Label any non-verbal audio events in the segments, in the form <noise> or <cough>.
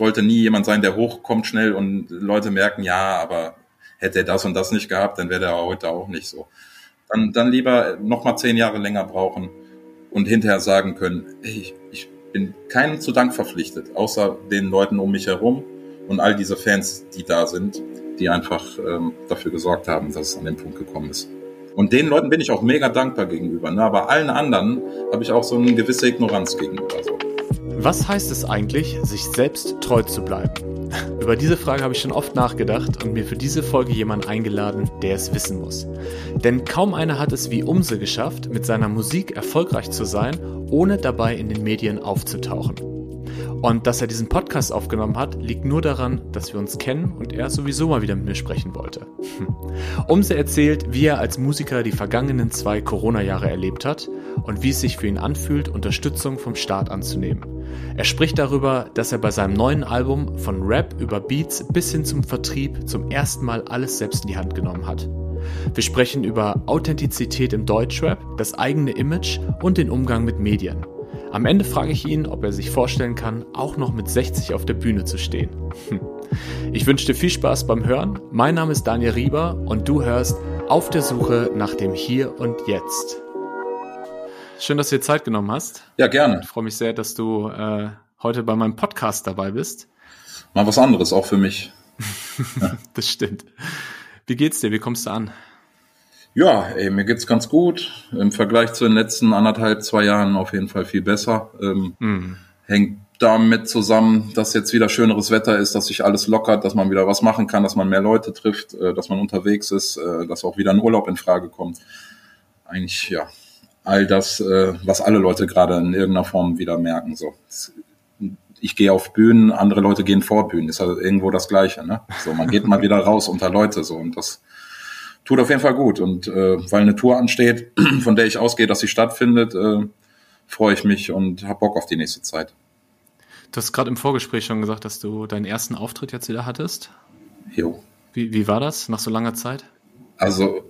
wollte nie jemand sein, der hochkommt schnell und Leute merken, ja, aber hätte er das und das nicht gehabt, dann wäre er heute auch nicht so. Dann, dann lieber noch mal zehn Jahre länger brauchen und hinterher sagen können, ey, ich, ich bin keinem zu Dank verpflichtet, außer den Leuten um mich herum und all diese Fans, die da sind, die einfach ähm, dafür gesorgt haben, dass es an den Punkt gekommen ist. Und den Leuten bin ich auch mega dankbar gegenüber. Ne? Aber allen anderen habe ich auch so eine gewisse Ignoranz gegenüber. So. Was heißt es eigentlich, sich selbst treu zu bleiben? Über diese Frage habe ich schon oft nachgedacht und mir für diese Folge jemanden eingeladen, der es wissen muss. Denn kaum einer hat es wie Umse geschafft, mit seiner Musik erfolgreich zu sein, ohne dabei in den Medien aufzutauchen. Und dass er diesen Podcast aufgenommen hat, liegt nur daran, dass wir uns kennen und er sowieso mal wieder mit mir sprechen wollte. Hm. Umse erzählt, wie er als Musiker die vergangenen zwei Corona-Jahre erlebt hat und wie es sich für ihn anfühlt, Unterstützung vom Staat anzunehmen. Er spricht darüber, dass er bei seinem neuen Album von Rap über Beats bis hin zum Vertrieb zum ersten Mal alles selbst in die Hand genommen hat. Wir sprechen über Authentizität im Deutschrap, das eigene Image und den Umgang mit Medien. Am Ende frage ich ihn, ob er sich vorstellen kann, auch noch mit 60 auf der Bühne zu stehen. Hm. Ich wünsche dir viel Spaß beim Hören. Mein Name ist Daniel Rieber und du hörst Auf der Suche nach dem Hier und Jetzt. Schön, dass du dir Zeit genommen hast. Ja, gerne. Ich freue mich sehr, dass du äh, heute bei meinem Podcast dabei bist. Mal was anderes, auch für mich. <laughs> das stimmt. Wie geht's dir? Wie kommst du an? Ja, ey, mir geht's ganz gut. Im Vergleich zu den letzten anderthalb, zwei Jahren auf jeden Fall viel besser. Ähm, mhm. Hängt damit zusammen, dass jetzt wieder schöneres Wetter ist, dass sich alles lockert, dass man wieder was machen kann, dass man mehr Leute trifft, äh, dass man unterwegs ist, äh, dass auch wieder ein Urlaub in Frage kommt. Eigentlich, ja, all das, äh, was alle Leute gerade in irgendeiner Form wieder merken. So, ich gehe auf Bühnen, andere Leute gehen vor Bühnen. Ist halt irgendwo das Gleiche. Ne? So, man geht mal <laughs> wieder raus unter Leute so und das tut auf jeden Fall gut. Und äh, weil eine Tour ansteht, <clears throat> von der ich ausgehe, dass sie stattfindet, äh, freue ich mich und habe Bock auf die nächste Zeit. Du hast gerade im Vorgespräch schon gesagt, dass du deinen ersten Auftritt jetzt wieder hattest. Jo. Wie, wie war das nach so langer Zeit? Also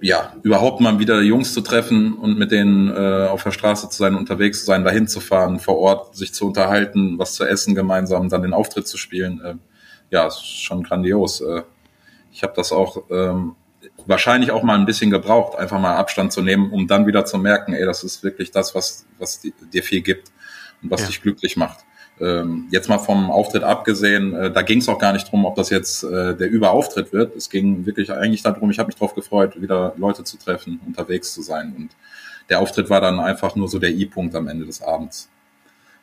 ja, überhaupt mal wieder Jungs zu treffen und mit denen äh, auf der Straße zu sein, unterwegs zu sein, dahin zu fahren, vor Ort sich zu unterhalten, was zu essen gemeinsam, dann den Auftritt zu spielen. Äh, ja, ist schon grandios. Äh, ich habe das auch ähm, wahrscheinlich auch mal ein bisschen gebraucht, einfach mal Abstand zu nehmen, um dann wieder zu merken, ey, das ist wirklich das, was, was dir viel gibt und was ja. dich glücklich macht. Ähm, jetzt mal vom Auftritt abgesehen, äh, da ging es auch gar nicht drum, ob das jetzt äh, der Überauftritt wird. Es ging wirklich eigentlich darum, ich habe mich darauf gefreut, wieder Leute zu treffen, unterwegs zu sein. Und der Auftritt war dann einfach nur so der I-Punkt am Ende des Abends.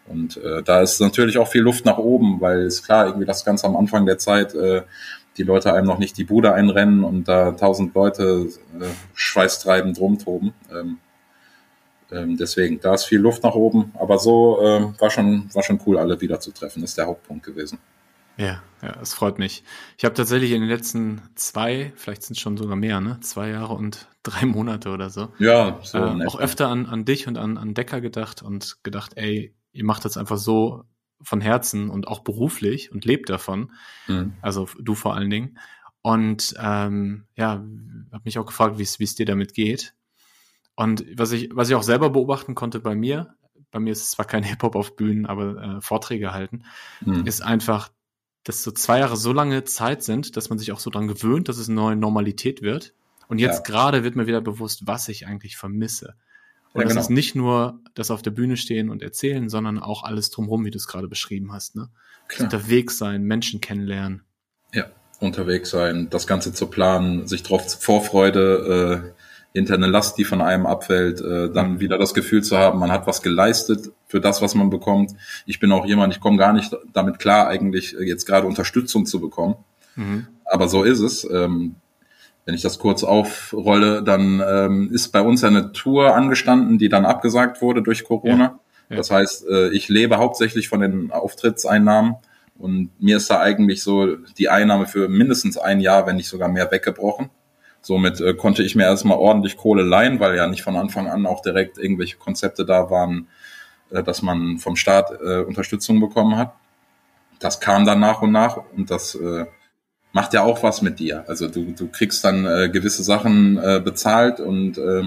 Und äh, da ist natürlich auch viel Luft nach oben, weil ist klar, irgendwie das ganz am Anfang der Zeit äh, die Leute einem noch nicht die Bude einrennen und da tausend Leute äh, schweißtreibend rumtoben. Ähm, ähm, deswegen, da ist viel Luft nach oben, aber so ähm, war schon war schon cool, alle wieder zu treffen. Das ist der Hauptpunkt gewesen. Ja, ja, es freut mich. Ich habe tatsächlich in den letzten zwei, vielleicht sind es schon sogar mehr, ne, zwei Jahre und <laughs> drei Monate oder so, ja, so äh, auch öfter an, an dich und an, an Decker gedacht und gedacht, ey, ihr macht das einfach so von Herzen und auch beruflich und lebt davon. Mhm. Also du vor allen Dingen. Und ähm, ja, habe mich auch gefragt, wie es dir damit geht. Und was ich, was ich auch selber beobachten konnte bei mir, bei mir ist es zwar kein <laughs> Hip-Hop auf Bühnen, aber äh, Vorträge halten, mhm. ist einfach, dass so zwei Jahre so lange Zeit sind, dass man sich auch so dran gewöhnt, dass es eine neue Normalität wird. Und jetzt ja. gerade wird mir wieder bewusst, was ich eigentlich vermisse. Und ja, genau. das ist nicht nur das auf der Bühne stehen und erzählen, sondern auch alles drumherum, wie du es gerade beschrieben hast. Ne? Unterwegs sein, Menschen kennenlernen. Ja, unterwegs sein, das Ganze zu planen, sich drauf Vorfreude, äh, hinter eine Last, die von einem abfällt, äh, dann mhm. wieder das Gefühl zu haben, man hat was geleistet für das, was man bekommt. Ich bin auch jemand, ich komme gar nicht damit klar, eigentlich jetzt gerade Unterstützung zu bekommen. Mhm. Aber so ist es. Ähm, wenn ich das kurz aufrolle, dann ähm, ist bei uns eine Tour angestanden, die dann abgesagt wurde durch Corona. Ja, ja. Das heißt, äh, ich lebe hauptsächlich von den Auftrittseinnahmen und mir ist da eigentlich so die Einnahme für mindestens ein Jahr, wenn nicht sogar mehr, weggebrochen. Somit äh, konnte ich mir erstmal ordentlich Kohle leihen, weil ja nicht von Anfang an auch direkt irgendwelche Konzepte da waren, äh, dass man vom Staat äh, Unterstützung bekommen hat. Das kam dann nach und nach und das äh, macht ja auch was mit dir. Also du, du kriegst dann äh, gewisse Sachen äh, bezahlt und äh,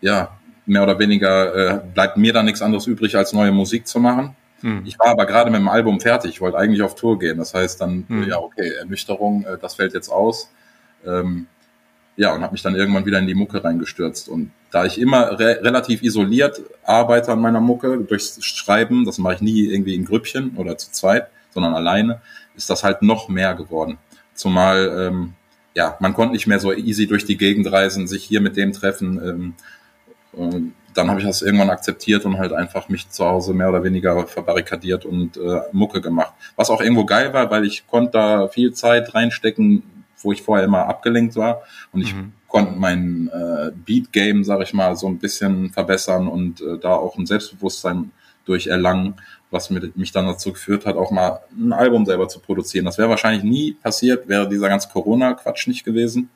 ja, mehr oder weniger äh, bleibt mir da nichts anderes übrig, als neue Musik zu machen. Mhm. Ich war aber gerade mit dem Album fertig, ich wollte eigentlich auf Tour gehen. Das heißt dann, mhm. ja, okay, Ernüchterung, äh, das fällt jetzt aus. Ähm, ja, und habe mich dann irgendwann wieder in die Mucke reingestürzt. Und da ich immer re relativ isoliert arbeite an meiner Mucke, durchs Schreiben, das mache ich nie irgendwie in Grüppchen oder zu zweit, sondern alleine, ist das halt noch mehr geworden. Zumal, ähm, ja, man konnte nicht mehr so easy durch die Gegend reisen, sich hier mit dem treffen. Ähm, dann habe ich das irgendwann akzeptiert und halt einfach mich zu Hause mehr oder weniger verbarrikadiert und äh, Mucke gemacht. Was auch irgendwo geil war, weil ich konnte da viel Zeit reinstecken, wo ich vorher immer abgelenkt war. Und ich mhm. konnte mein äh, Beat-Game, sag ich mal, so ein bisschen verbessern und äh, da auch ein Selbstbewusstsein durch erlangen, was mich dann dazu geführt hat, auch mal ein Album selber zu produzieren. Das wäre wahrscheinlich nie passiert, wäre dieser ganze Corona-Quatsch nicht gewesen.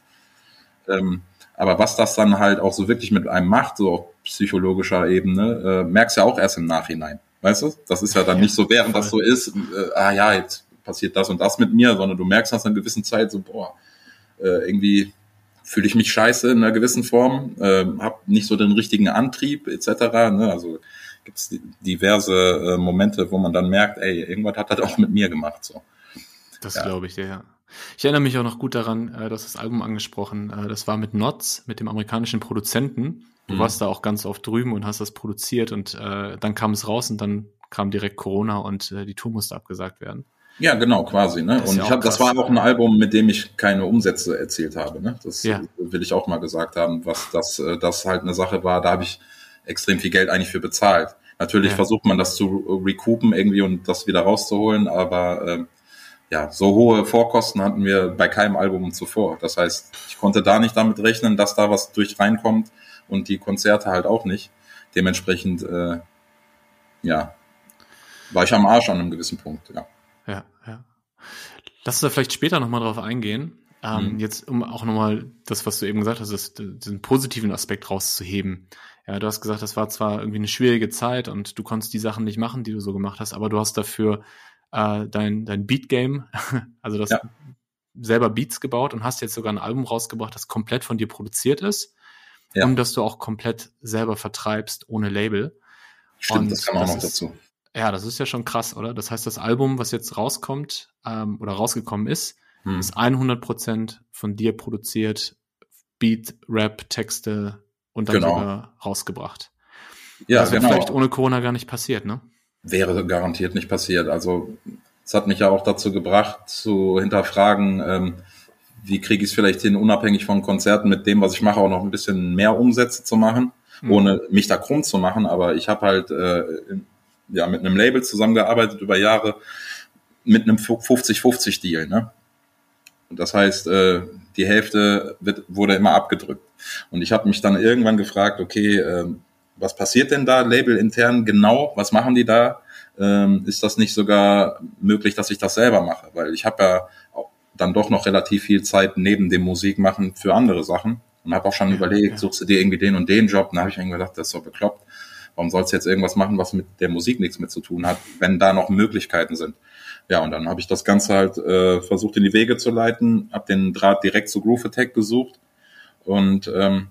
Ähm, aber was das dann halt auch so wirklich mit einem macht, so auf psychologischer Ebene, äh, merkst ja auch erst im Nachhinein. Weißt du? Das ist ja dann nicht so, während das so ist, äh, ah ja, jetzt passiert das und das mit mir, sondern du merkst nach einer gewissen Zeit so, boah, äh, irgendwie fühle ich mich scheiße in einer gewissen Form, äh, habe nicht so den richtigen Antrieb etc. Ne? Also gibt es diverse äh, Momente, wo man dann merkt, ey, irgendwas hat das auch mit mir gemacht. So. Das ja. glaube ich dir, ja. Ich erinnere mich auch noch gut daran, äh, dass das Album angesprochen, äh, das war mit Notz, mit dem amerikanischen Produzenten. Du mhm. warst da auch ganz oft drüben und hast das produziert und äh, dann kam es raus und dann kam direkt Corona und äh, die Tour musste abgesagt werden. Ja, genau, quasi. Ne? Und ja ich hab, das war auch ein Album, mit dem ich keine Umsätze erzielt habe. Ne? Das ja. will ich auch mal gesagt haben, was das, äh, das halt eine Sache war, da habe ich extrem viel Geld eigentlich für bezahlt. Natürlich ja. versucht man das zu recoupen irgendwie und das wieder rauszuholen, aber äh, ja, so hohe Vorkosten hatten wir bei keinem Album zuvor. Das heißt, ich konnte da nicht damit rechnen, dass da was durch reinkommt und die Konzerte halt auch nicht. Dementsprechend, äh, ja, war ich am Arsch an einem gewissen Punkt, ja. Ja, ja. Lass uns da vielleicht später nochmal drauf eingehen. Ähm, mhm. Jetzt, um auch nochmal das, was du eben gesagt hast, das, diesen positiven Aspekt rauszuheben. Ja, du hast gesagt, das war zwar irgendwie eine schwierige Zeit und du konntest die Sachen nicht machen, die du so gemacht hast, aber du hast dafür äh, dein, dein Beat-Game, <laughs> also das ja. selber Beats gebaut und hast jetzt sogar ein Album rausgebracht, das komplett von dir produziert ist ja. und das du auch komplett selber vertreibst ohne Label. Stimmt, und das kam auch noch ist, dazu. Ja, das ist ja schon krass, oder? Das heißt, das Album, was jetzt rauskommt ähm, oder rausgekommen ist, hm. ist 100% von dir produziert, Beat, Rap, Texte und dann genau. sogar rausgebracht. Ja, das wäre genau. vielleicht ohne Corona gar nicht passiert, ne? Wäre garantiert nicht passiert. Also es hat mich ja auch dazu gebracht, zu hinterfragen, ähm, wie kriege ich es vielleicht hin, unabhängig von Konzerten mit dem, was ich mache, auch noch ein bisschen mehr Umsätze zu machen, mhm. ohne mich da krumm zu machen. Aber ich habe halt äh, ja mit einem Label zusammengearbeitet über Jahre mit einem 50-50-Deal. Ne? Und das heißt, äh, die Hälfte wird, wurde immer abgedrückt. Und ich habe mich dann irgendwann gefragt, okay, äh, was passiert denn da Label intern genau? Was machen die da? Ähm, ist das nicht sogar möglich, dass ich das selber mache? Weil ich habe ja dann doch noch relativ viel Zeit neben dem Musikmachen für andere Sachen und habe auch schon überlegt, suchst du dir irgendwie den und den Job? Und da habe ich mir gedacht, das ist so bekloppt. Warum sollst du jetzt irgendwas machen, was mit der Musik nichts mit zu tun hat, wenn da noch Möglichkeiten sind? Ja, und dann habe ich das Ganze halt äh, versucht in die Wege zu leiten, habe den Draht direkt zu Groove Attack gesucht und ähm,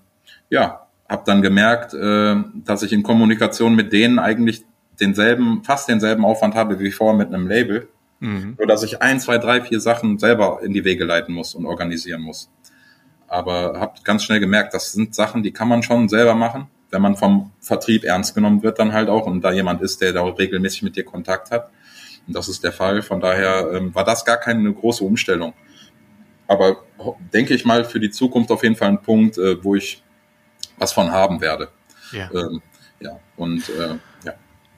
ja, habe dann gemerkt, äh, dass ich in Kommunikation mit denen eigentlich denselben, fast denselben Aufwand habe wie vorher mit einem Label. Mhm. Nur dass ich ein, zwei, drei, vier Sachen selber in die Wege leiten muss und organisieren muss. Aber habe ganz schnell gemerkt, das sind Sachen, die kann man schon selber machen wenn man vom Vertrieb ernst genommen wird, dann halt auch und da jemand ist, der da regelmäßig mit dir Kontakt hat. Und das ist der Fall. Von daher ähm, war das gar keine große Umstellung. Aber denke ich mal für die Zukunft auf jeden Fall ein Punkt, äh, wo ich was von haben werde. Ja. Ähm, ja, und äh, ja.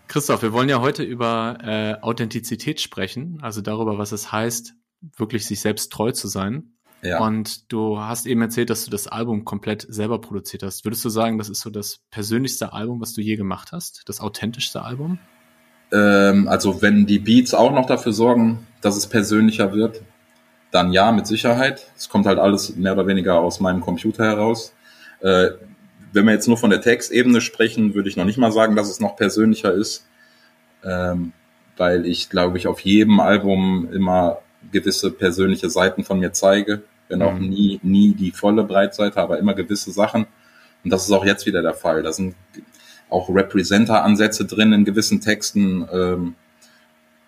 Christoph, wir wollen ja heute über äh, Authentizität sprechen, also darüber, was es heißt, wirklich sich selbst treu zu sein. Ja. Und du hast eben erzählt, dass du das Album komplett selber produziert hast. Würdest du sagen, das ist so das persönlichste Album, was du je gemacht hast? Das authentischste Album? Ähm, also wenn die Beats auch noch dafür sorgen, dass es persönlicher wird, dann ja, mit Sicherheit. Es kommt halt alles mehr oder weniger aus meinem Computer heraus. Äh, wenn wir jetzt nur von der Textebene sprechen, würde ich noch nicht mal sagen, dass es noch persönlicher ist, ähm, weil ich, glaube ich, auf jedem Album immer gewisse persönliche Seiten von mir zeige wenn mhm. auch nie, nie die volle Breitseite, aber immer gewisse Sachen. Und das ist auch jetzt wieder der Fall. Da sind auch Representer-Ansätze drin in gewissen Texten. Ähm,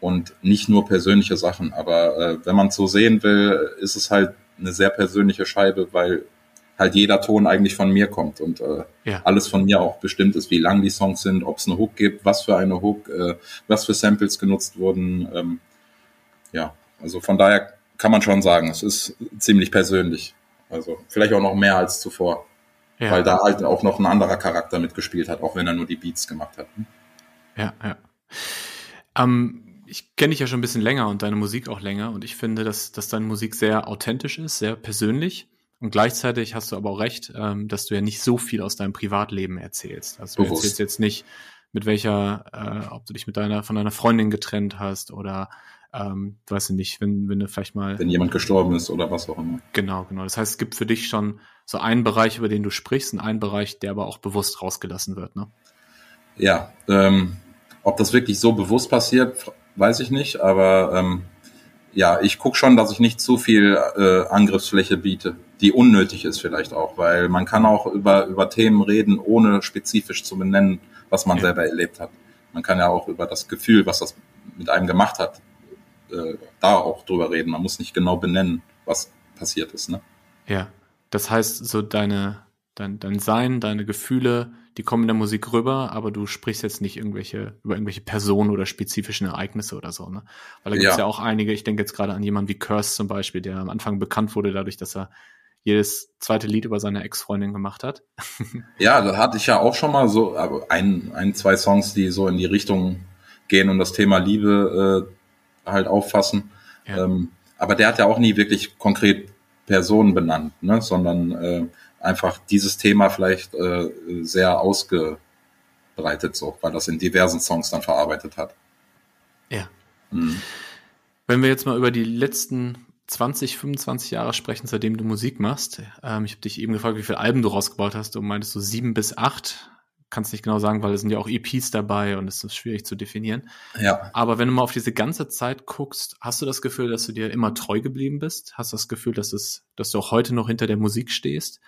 und nicht nur persönliche Sachen. Aber äh, wenn man es so sehen will, ist es halt eine sehr persönliche Scheibe, weil halt jeder Ton eigentlich von mir kommt und äh, ja. alles von mir auch bestimmt ist, wie lang die Songs sind, ob es eine Hook gibt, was für eine Hook, äh, was für Samples genutzt wurden. Ähm, ja, also von daher kann man schon sagen, es ist ziemlich persönlich. Also vielleicht auch noch mehr als zuvor. Ja. Weil da halt auch noch ein anderer Charakter mitgespielt hat, auch wenn er nur die Beats gemacht hat. Ja, ja. Ähm, ich kenne dich ja schon ein bisschen länger und deine Musik auch länger und ich finde, dass, dass deine Musik sehr authentisch ist, sehr persönlich. Und gleichzeitig hast du aber auch recht, ähm, dass du ja nicht so viel aus deinem Privatleben erzählst. Also du erzählst jetzt nicht, mit welcher, äh, ob du dich mit deiner, von deiner Freundin getrennt hast oder ähm, weiß ich nicht, wenn, wenn du vielleicht mal. Wenn jemand gestorben ist oder was auch immer. Genau, genau. Das heißt, es gibt für dich schon so einen Bereich, über den du sprichst, und einen Bereich, der aber auch bewusst rausgelassen wird, ne? Ja, ähm, ob das wirklich so bewusst passiert, weiß ich nicht, aber ähm, ja, ich gucke schon, dass ich nicht zu viel äh, Angriffsfläche biete, die unnötig ist vielleicht auch, weil man kann auch über, über Themen reden, ohne spezifisch zu benennen, was man ja. selber erlebt hat. Man kann ja auch über das Gefühl, was das mit einem gemacht hat, äh, da auch drüber reden. Man muss nicht genau benennen, was passiert ist. Ne? Ja, das heißt, so deine, dein, dein Sein, deine Gefühle, die kommen in der Musik rüber, aber du sprichst jetzt nicht irgendwelche, über irgendwelche Personen oder spezifischen Ereignisse oder so, ne? Weil da gibt es ja. ja. auch einige, ich denke jetzt gerade an jemanden wie Curse zum Beispiel, der am Anfang bekannt wurde dadurch, dass er jedes zweite Lied über seine Ex-Freundin gemacht hat. <laughs> ja, da hatte ich ja auch schon mal so aber ein, ein, zwei Songs, die so in die Richtung gehen und das Thema Liebe äh, halt auffassen. Ja. Ähm, aber der hat ja auch nie wirklich konkret Personen benannt, ne? sondern äh, einfach dieses Thema vielleicht äh, sehr ausgebreitet, so, weil das in diversen Songs dann verarbeitet hat. Ja. Mhm. Wenn wir jetzt mal über die letzten 20, 25 Jahre sprechen, seitdem du Musik machst. Ähm, ich habe dich eben gefragt, wie viele Alben du rausgebaut hast. Du meintest so sieben bis acht. Kannst nicht genau sagen, weil es sind ja auch EPs dabei und es ist schwierig zu definieren. Ja. Aber wenn du mal auf diese ganze Zeit guckst, hast du das Gefühl, dass du dir immer treu geblieben bist? Hast du das Gefühl, dass es, dass du auch heute noch hinter der Musik stehst?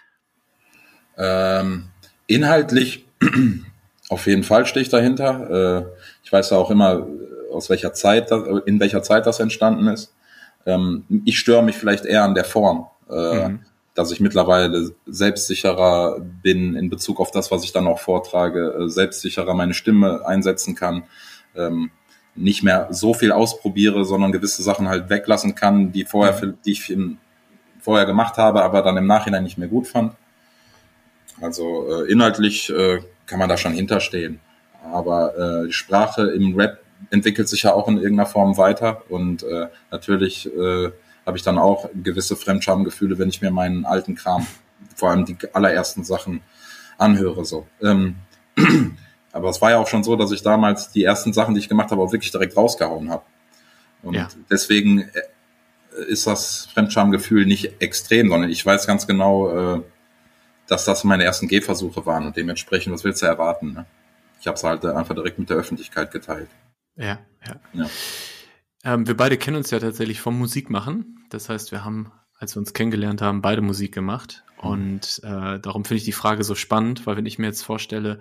Ähm, inhaltlich <clears throat> auf jeden Fall stehe ich dahinter. Äh, ich weiß ja auch immer, aus welcher Zeit, in welcher Zeit das entstanden ist. Ähm, ich störe mich vielleicht eher an der Form, äh, mhm. Dass ich mittlerweile selbstsicherer bin in Bezug auf das, was ich dann auch vortrage, äh, selbstsicherer meine Stimme einsetzen kann. Ähm, nicht mehr so viel ausprobiere, sondern gewisse Sachen halt weglassen kann, die vorher, mhm. die ich im, vorher gemacht habe, aber dann im Nachhinein nicht mehr gut fand. Also äh, inhaltlich äh, kann man da schon hinterstehen. Aber äh, die Sprache im Rap entwickelt sich ja auch in irgendeiner Form weiter und äh, natürlich äh, habe ich dann auch gewisse Fremdschamgefühle, wenn ich mir meinen alten Kram, vor allem die allerersten Sachen anhöre. So. Ähm, <clears throat> aber es war ja auch schon so, dass ich damals die ersten Sachen, die ich gemacht habe, auch wirklich direkt rausgehauen habe. Und ja. deswegen äh, ist das Fremdschamgefühl nicht extrem, sondern ich weiß ganz genau, äh, dass das meine ersten Gehversuche waren und dementsprechend, was willst du erwarten? Ne? Ich habe es halt einfach direkt mit der Öffentlichkeit geteilt. Ja, ja. ja. Ähm, wir beide kennen uns ja tatsächlich vom Musikmachen. Das heißt, wir haben, als wir uns kennengelernt haben, beide Musik gemacht. Mhm. Und äh, darum finde ich die Frage so spannend, weil wenn ich mir jetzt vorstelle,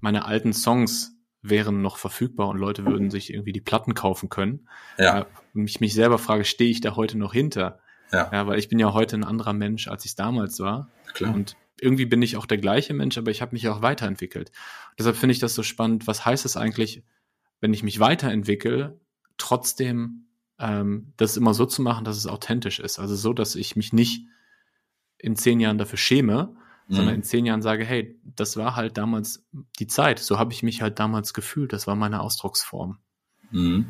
meine alten Songs wären noch verfügbar und Leute würden sich irgendwie die Platten kaufen können. Ja. Äh, und ich mich selber frage, stehe ich da heute noch hinter? Ja. ja. Weil ich bin ja heute ein anderer Mensch, als ich es damals war. Klar. Und irgendwie bin ich auch der gleiche Mensch, aber ich habe mich auch weiterentwickelt. Deshalb finde ich das so spannend. Was heißt es eigentlich, wenn ich mich weiterentwickle, trotzdem ähm, das immer so zu machen, dass es authentisch ist? Also so, dass ich mich nicht in zehn Jahren dafür schäme, mhm. sondern in zehn Jahren sage, hey, das war halt damals die Zeit. So habe ich mich halt damals gefühlt. Das war meine Ausdrucksform. Mhm.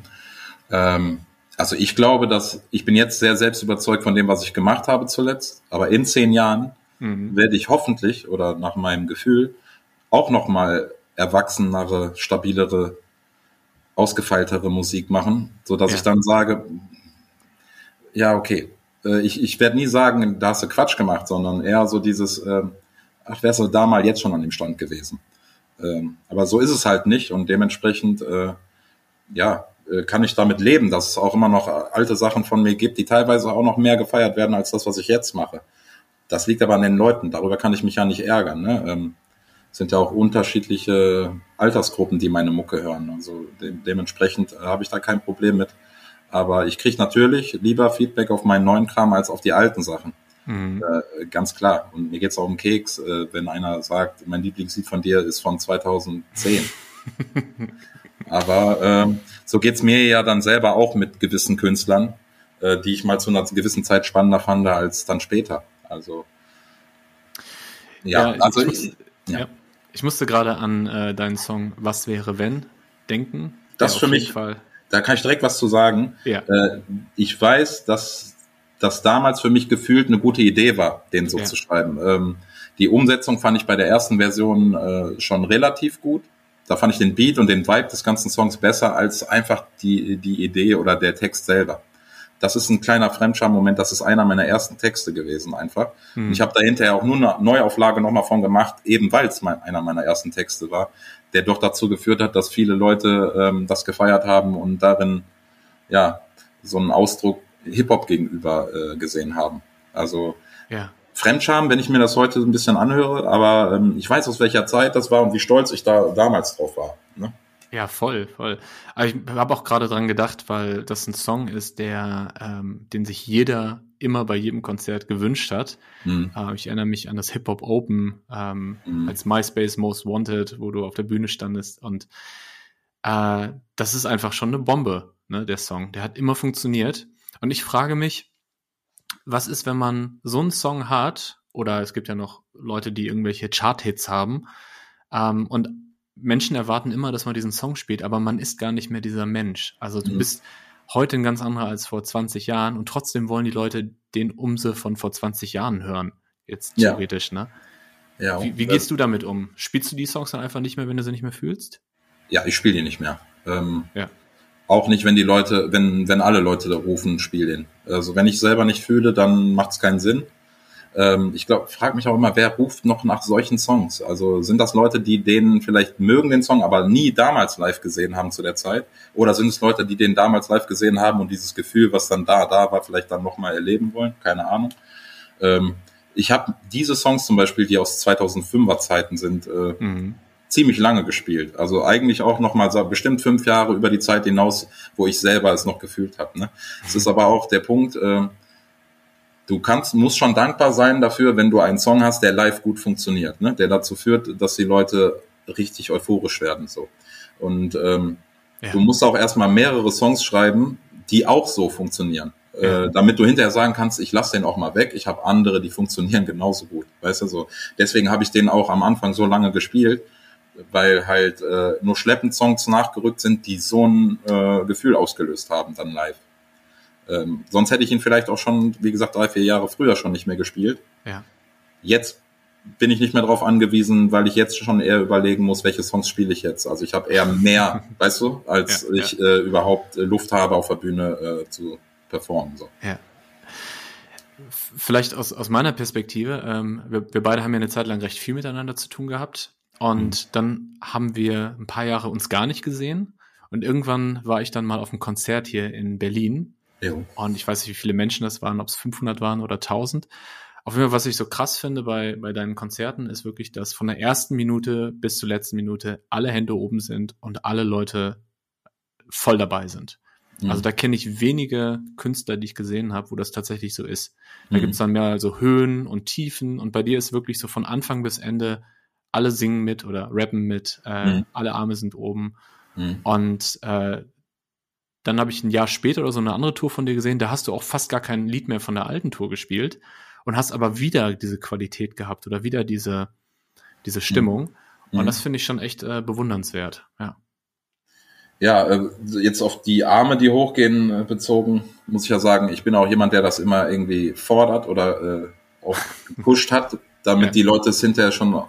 Ähm, also ich glaube, dass ich bin jetzt sehr selbst überzeugt von dem, was ich gemacht habe zuletzt. Aber in zehn Jahren mhm. werde ich hoffentlich oder nach meinem Gefühl auch noch mal erwachsenere, stabilere, ausgefeiltere Musik machen, so dass ja. ich dann sage, ja okay, äh, ich, ich werde nie sagen, da hast du Quatsch gemacht, sondern eher so dieses, äh, ach wärst du da mal jetzt schon an dem Stand gewesen. Ähm, aber so ist es halt nicht und dementsprechend, äh, ja, äh, kann ich damit leben, dass es auch immer noch alte Sachen von mir gibt, die teilweise auch noch mehr gefeiert werden als das, was ich jetzt mache. Das liegt aber an den Leuten. Darüber kann ich mich ja nicht ärgern. Ne? Ähm, sind ja auch unterschiedliche Altersgruppen, die meine Mucke hören. Also de dementsprechend äh, habe ich da kein Problem mit. Aber ich kriege natürlich lieber Feedback auf meinen neuen Kram als auf die alten Sachen. Mhm. Äh, ganz klar. Und mir geht's auch um Keks, äh, wenn einer sagt, mein Lieblingslied von dir ist von 2010. <laughs> Aber ähm, so geht's mir ja dann selber auch mit gewissen Künstlern, äh, die ich mal zu einer gewissen Zeit spannender fand als dann später. Also ja, ja also ich, musste, ja. ja. Ich musste gerade an äh, deinen Song Was wäre wenn denken. Das für mich, Fall. da kann ich direkt was zu sagen. Ja. Äh, ich weiß, dass das damals für mich gefühlt eine gute Idee war, den so ja. zu schreiben. Ähm, die Umsetzung fand ich bei der ersten Version äh, schon relativ gut. Da fand ich den Beat und den Vibe des ganzen Songs besser als einfach die, die Idee oder der Text selber. Das ist ein kleiner Fremdscham-Moment, das ist einer meiner ersten Texte gewesen einfach. Hm. Ich habe da hinterher auch nur eine Neuauflage nochmal von gemacht, eben weil es mein, einer meiner ersten Texte war, der doch dazu geführt hat, dass viele Leute ähm, das gefeiert haben und darin ja so einen Ausdruck Hip-Hop gegenüber äh, gesehen haben. Also ja. Fremdscham, wenn ich mir das heute ein bisschen anhöre, aber ähm, ich weiß, aus welcher Zeit das war und wie stolz ich da damals drauf war. Ja, voll, voll. Aber ich habe auch gerade dran gedacht, weil das ein Song ist, der, ähm, den sich jeder immer bei jedem Konzert gewünscht hat. Mhm. Äh, ich erinnere mich an das Hip Hop Open ähm, mhm. als MySpace Most Wanted, wo du auf der Bühne standest und äh, das ist einfach schon eine Bombe, ne, der Song. Der hat immer funktioniert. Und ich frage mich, was ist, wenn man so einen Song hat, oder es gibt ja noch Leute, die irgendwelche Chart-Hits haben, ähm, und Menschen erwarten immer, dass man diesen Song spielt, aber man ist gar nicht mehr dieser Mensch. Also du mhm. bist heute ein ganz anderer als vor 20 Jahren und trotzdem wollen die Leute den Umse von vor 20 Jahren hören. Jetzt theoretisch, ja. ne? Ja. Wie, wie gehst du damit um? Spielst du die Songs dann einfach nicht mehr, wenn du sie nicht mehr fühlst? Ja, ich spiele die nicht mehr. Ähm, ja. Auch nicht, wenn die Leute, wenn, wenn alle Leute da rufen, spiel den. Also wenn ich selber nicht fühle, dann macht es keinen Sinn. Ähm, ich glaube, frage mich auch immer, wer ruft noch nach solchen Songs? Also sind das Leute, die den vielleicht mögen, den Song, aber nie damals live gesehen haben zu der Zeit? Oder sind es Leute, die den damals live gesehen haben und dieses Gefühl, was dann da, da war, vielleicht dann nochmal erleben wollen? Keine Ahnung. Ähm, ich habe diese Songs zum Beispiel, die aus 2005er Zeiten sind, äh, mhm ziemlich lange gespielt. Also eigentlich auch noch mal so bestimmt fünf Jahre über die Zeit hinaus, wo ich selber es noch gefühlt habe. Ne? Es ist aber auch der Punkt, äh, du kannst, musst schon dankbar sein dafür, wenn du einen Song hast, der live gut funktioniert, ne? der dazu führt, dass die Leute richtig euphorisch werden. So. Und ähm, ja. du musst auch erstmal mehrere Songs schreiben, die auch so funktionieren. Ja. Äh, damit du hinterher sagen kannst, ich lasse den auch mal weg, ich habe andere, die funktionieren genauso gut. Weißt du so. Deswegen habe ich den auch am Anfang so lange gespielt, weil halt äh, nur schleppend Songs nachgerückt sind, die so ein äh, Gefühl ausgelöst haben dann live. Ähm, sonst hätte ich ihn vielleicht auch schon, wie gesagt, drei, vier Jahre früher schon nicht mehr gespielt. Ja. Jetzt bin ich nicht mehr darauf angewiesen, weil ich jetzt schon eher überlegen muss, welche Songs spiele ich jetzt. Also ich habe eher mehr, <laughs> weißt du, als ja, ich ja. Äh, überhaupt Luft habe, auf der Bühne äh, zu performen. So. Ja. Vielleicht aus, aus meiner Perspektive, ähm, wir, wir beide haben ja eine Zeit lang recht viel miteinander zu tun gehabt. Und mhm. dann haben wir ein paar Jahre uns gar nicht gesehen. Und irgendwann war ich dann mal auf einem Konzert hier in Berlin. Jo. Und ich weiß nicht, wie viele Menschen das waren, ob es 500 waren oder 1000. Auf jeden Fall, was ich so krass finde bei, bei deinen Konzerten, ist wirklich, dass von der ersten Minute bis zur letzten Minute alle Hände oben sind und alle Leute voll dabei sind. Mhm. Also da kenne ich wenige Künstler, die ich gesehen habe, wo das tatsächlich so ist. Da mhm. gibt es dann mehr so Höhen und Tiefen und bei dir ist wirklich so von Anfang bis Ende alle singen mit oder rappen mit, äh, mhm. alle Arme sind oben. Mhm. Und äh, dann habe ich ein Jahr später oder so eine andere Tour von dir gesehen, da hast du auch fast gar kein Lied mehr von der alten Tour gespielt und hast aber wieder diese Qualität gehabt oder wieder diese, diese Stimmung. Mhm. Und das finde ich schon echt äh, bewundernswert, ja. Ja, äh, jetzt auf die Arme, die hochgehen, äh, bezogen, muss ich ja sagen, ich bin auch jemand, der das immer irgendwie fordert oder äh, auch gepusht hat, damit ja. die Leute es hinterher schon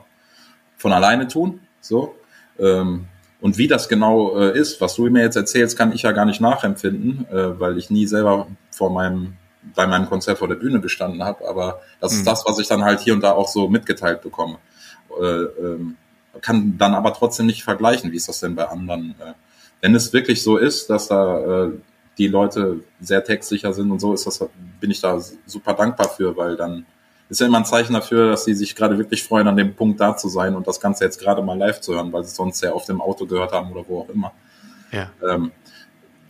von alleine tun. So. Ähm, und wie das genau äh, ist, was du mir jetzt erzählst, kann ich ja gar nicht nachempfinden, äh, weil ich nie selber vor meinem bei meinem Konzert vor der Bühne gestanden habe. Aber das mhm. ist das, was ich dann halt hier und da auch so mitgeteilt bekomme. Äh, ähm, kann dann aber trotzdem nicht vergleichen. Wie ist das denn bei anderen? Äh, wenn es wirklich so ist, dass da äh, die Leute sehr textsicher sind und so, ist das, bin ich da super dankbar für, weil dann ist ja immer ein Zeichen dafür, dass sie sich gerade wirklich freuen, an dem Punkt da zu sein und das Ganze jetzt gerade mal live zu hören, weil sie sonst sehr oft im Auto gehört haben oder wo auch immer. Ja. Ähm,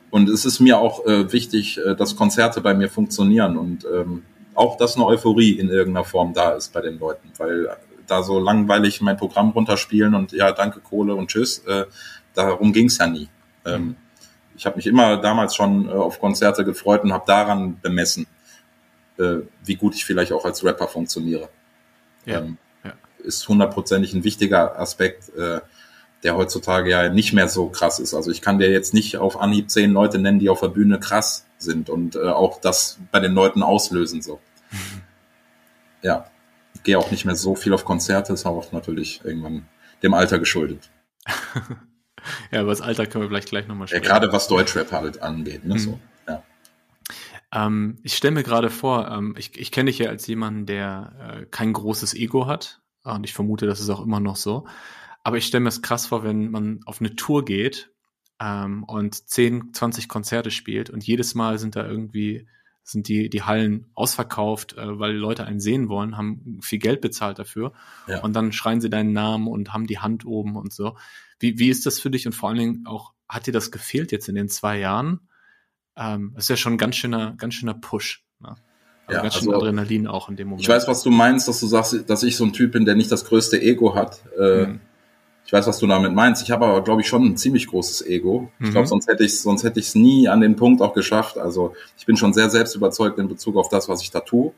und es ist mir auch äh, wichtig, äh, dass Konzerte bei mir funktionieren und ähm, auch, dass eine Euphorie in irgendeiner Form da ist bei den Leuten, weil da so langweilig mein Programm runterspielen und ja, danke Kohle und tschüss, äh, darum ging's ja nie. Ähm, ich habe mich immer damals schon äh, auf Konzerte gefreut und habe daran bemessen, äh, wie gut ich vielleicht auch als Rapper funktioniere. Ja, ähm, ja. Ist hundertprozentig ein wichtiger Aspekt, äh, der heutzutage ja nicht mehr so krass ist. Also ich kann dir jetzt nicht auf Anhieb zehn Leute nennen, die auf der Bühne krass sind und äh, auch das bei den Leuten auslösen so. <laughs> Ja, gehe auch nicht mehr so viel auf Konzerte, ist auch natürlich irgendwann dem Alter geschuldet. <laughs> ja, aber das Alter können wir vielleicht gleich nochmal sprechen. Ja, gerade was Deutschrap halt angeht. Ne, mhm. so. Ähm, ich stelle mir gerade vor, ähm, ich, ich kenne dich ja als jemanden, der äh, kein großes Ego hat. Und ich vermute, das ist auch immer noch so. Aber ich stelle mir es krass vor, wenn man auf eine Tour geht ähm, und 10, 20 Konzerte spielt und jedes Mal sind da irgendwie sind die, die Hallen ausverkauft, äh, weil Leute einen sehen wollen, haben viel Geld bezahlt dafür. Ja. Und dann schreien sie deinen Namen und haben die Hand oben und so. Wie, wie ist das für dich? Und vor allen Dingen auch, hat dir das gefehlt jetzt in den zwei Jahren? Ähm, das ist ja schon ein ganz schöner, ganz schöner Push. Ne? Also ja, ganz schön also, Adrenalin auch in dem Moment. Ich weiß, was du meinst, dass du sagst, dass ich so ein Typ bin, der nicht das größte Ego hat. Äh, mhm. Ich weiß, was du damit meinst. Ich habe aber, glaube ich, schon ein ziemlich großes Ego. Ich glaube, mhm. sonst hätte ich sonst hätte ich es nie an den Punkt auch geschafft. Also ich bin schon sehr selbst überzeugt in Bezug auf das, was ich da tue.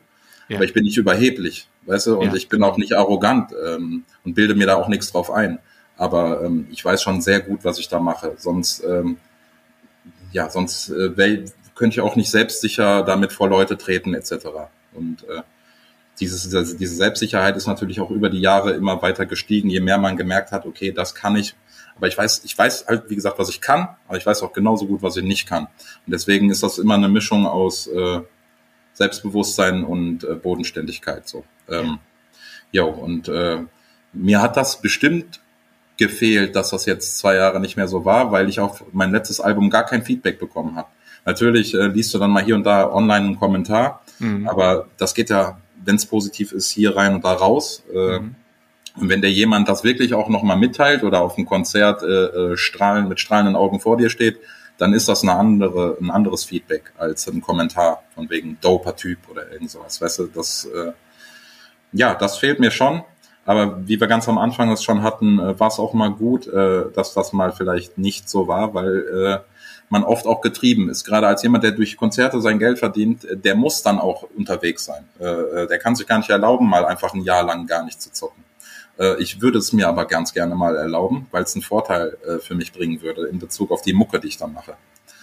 Ja. Aber ich bin nicht überheblich, weißt du, und ja. ich bin auch nicht arrogant ähm, und bilde mir da auch nichts drauf ein. Aber ähm, ich weiß schon sehr gut, was ich da mache. Sonst, ähm, ja, sonst äh, wär, könnte ich auch nicht selbstsicher damit vor Leute treten, etc. Und äh, dieses, diese Selbstsicherheit ist natürlich auch über die Jahre immer weiter gestiegen, je mehr man gemerkt hat, okay, das kann ich. Aber ich weiß, ich weiß halt, wie gesagt, was ich kann, aber ich weiß auch genauso gut, was ich nicht kann. Und deswegen ist das immer eine Mischung aus äh, Selbstbewusstsein und äh, Bodenständigkeit. So. Ähm, ja, und äh, mir hat das bestimmt gefehlt, dass das jetzt zwei Jahre nicht mehr so war, weil ich auf mein letztes Album gar kein Feedback bekommen habe. Natürlich äh, liest du dann mal hier und da online einen Kommentar, mhm. aber das geht ja wenn es positiv ist, hier rein und da raus. Äh, mhm. Und wenn der jemand das wirklich auch nochmal mitteilt oder auf dem Konzert äh, äh, strahlen, mit strahlenden Augen vor dir steht, dann ist das eine andere, ein anderes Feedback als ein Kommentar von wegen doper Typ oder irgend sowas. Weißt du, das, äh, ja, das fehlt mir schon. Aber wie wir ganz am Anfang es schon hatten, äh, war es auch mal gut, äh, dass das mal vielleicht nicht so war, weil äh, man oft auch getrieben ist. Gerade als jemand, der durch Konzerte sein Geld verdient, der muss dann auch unterwegs sein. Der kann sich gar nicht erlauben, mal einfach ein Jahr lang gar nicht zu zocken. Ich würde es mir aber ganz gerne mal erlauben, weil es einen Vorteil für mich bringen würde in Bezug auf die Mucke, die ich dann mache.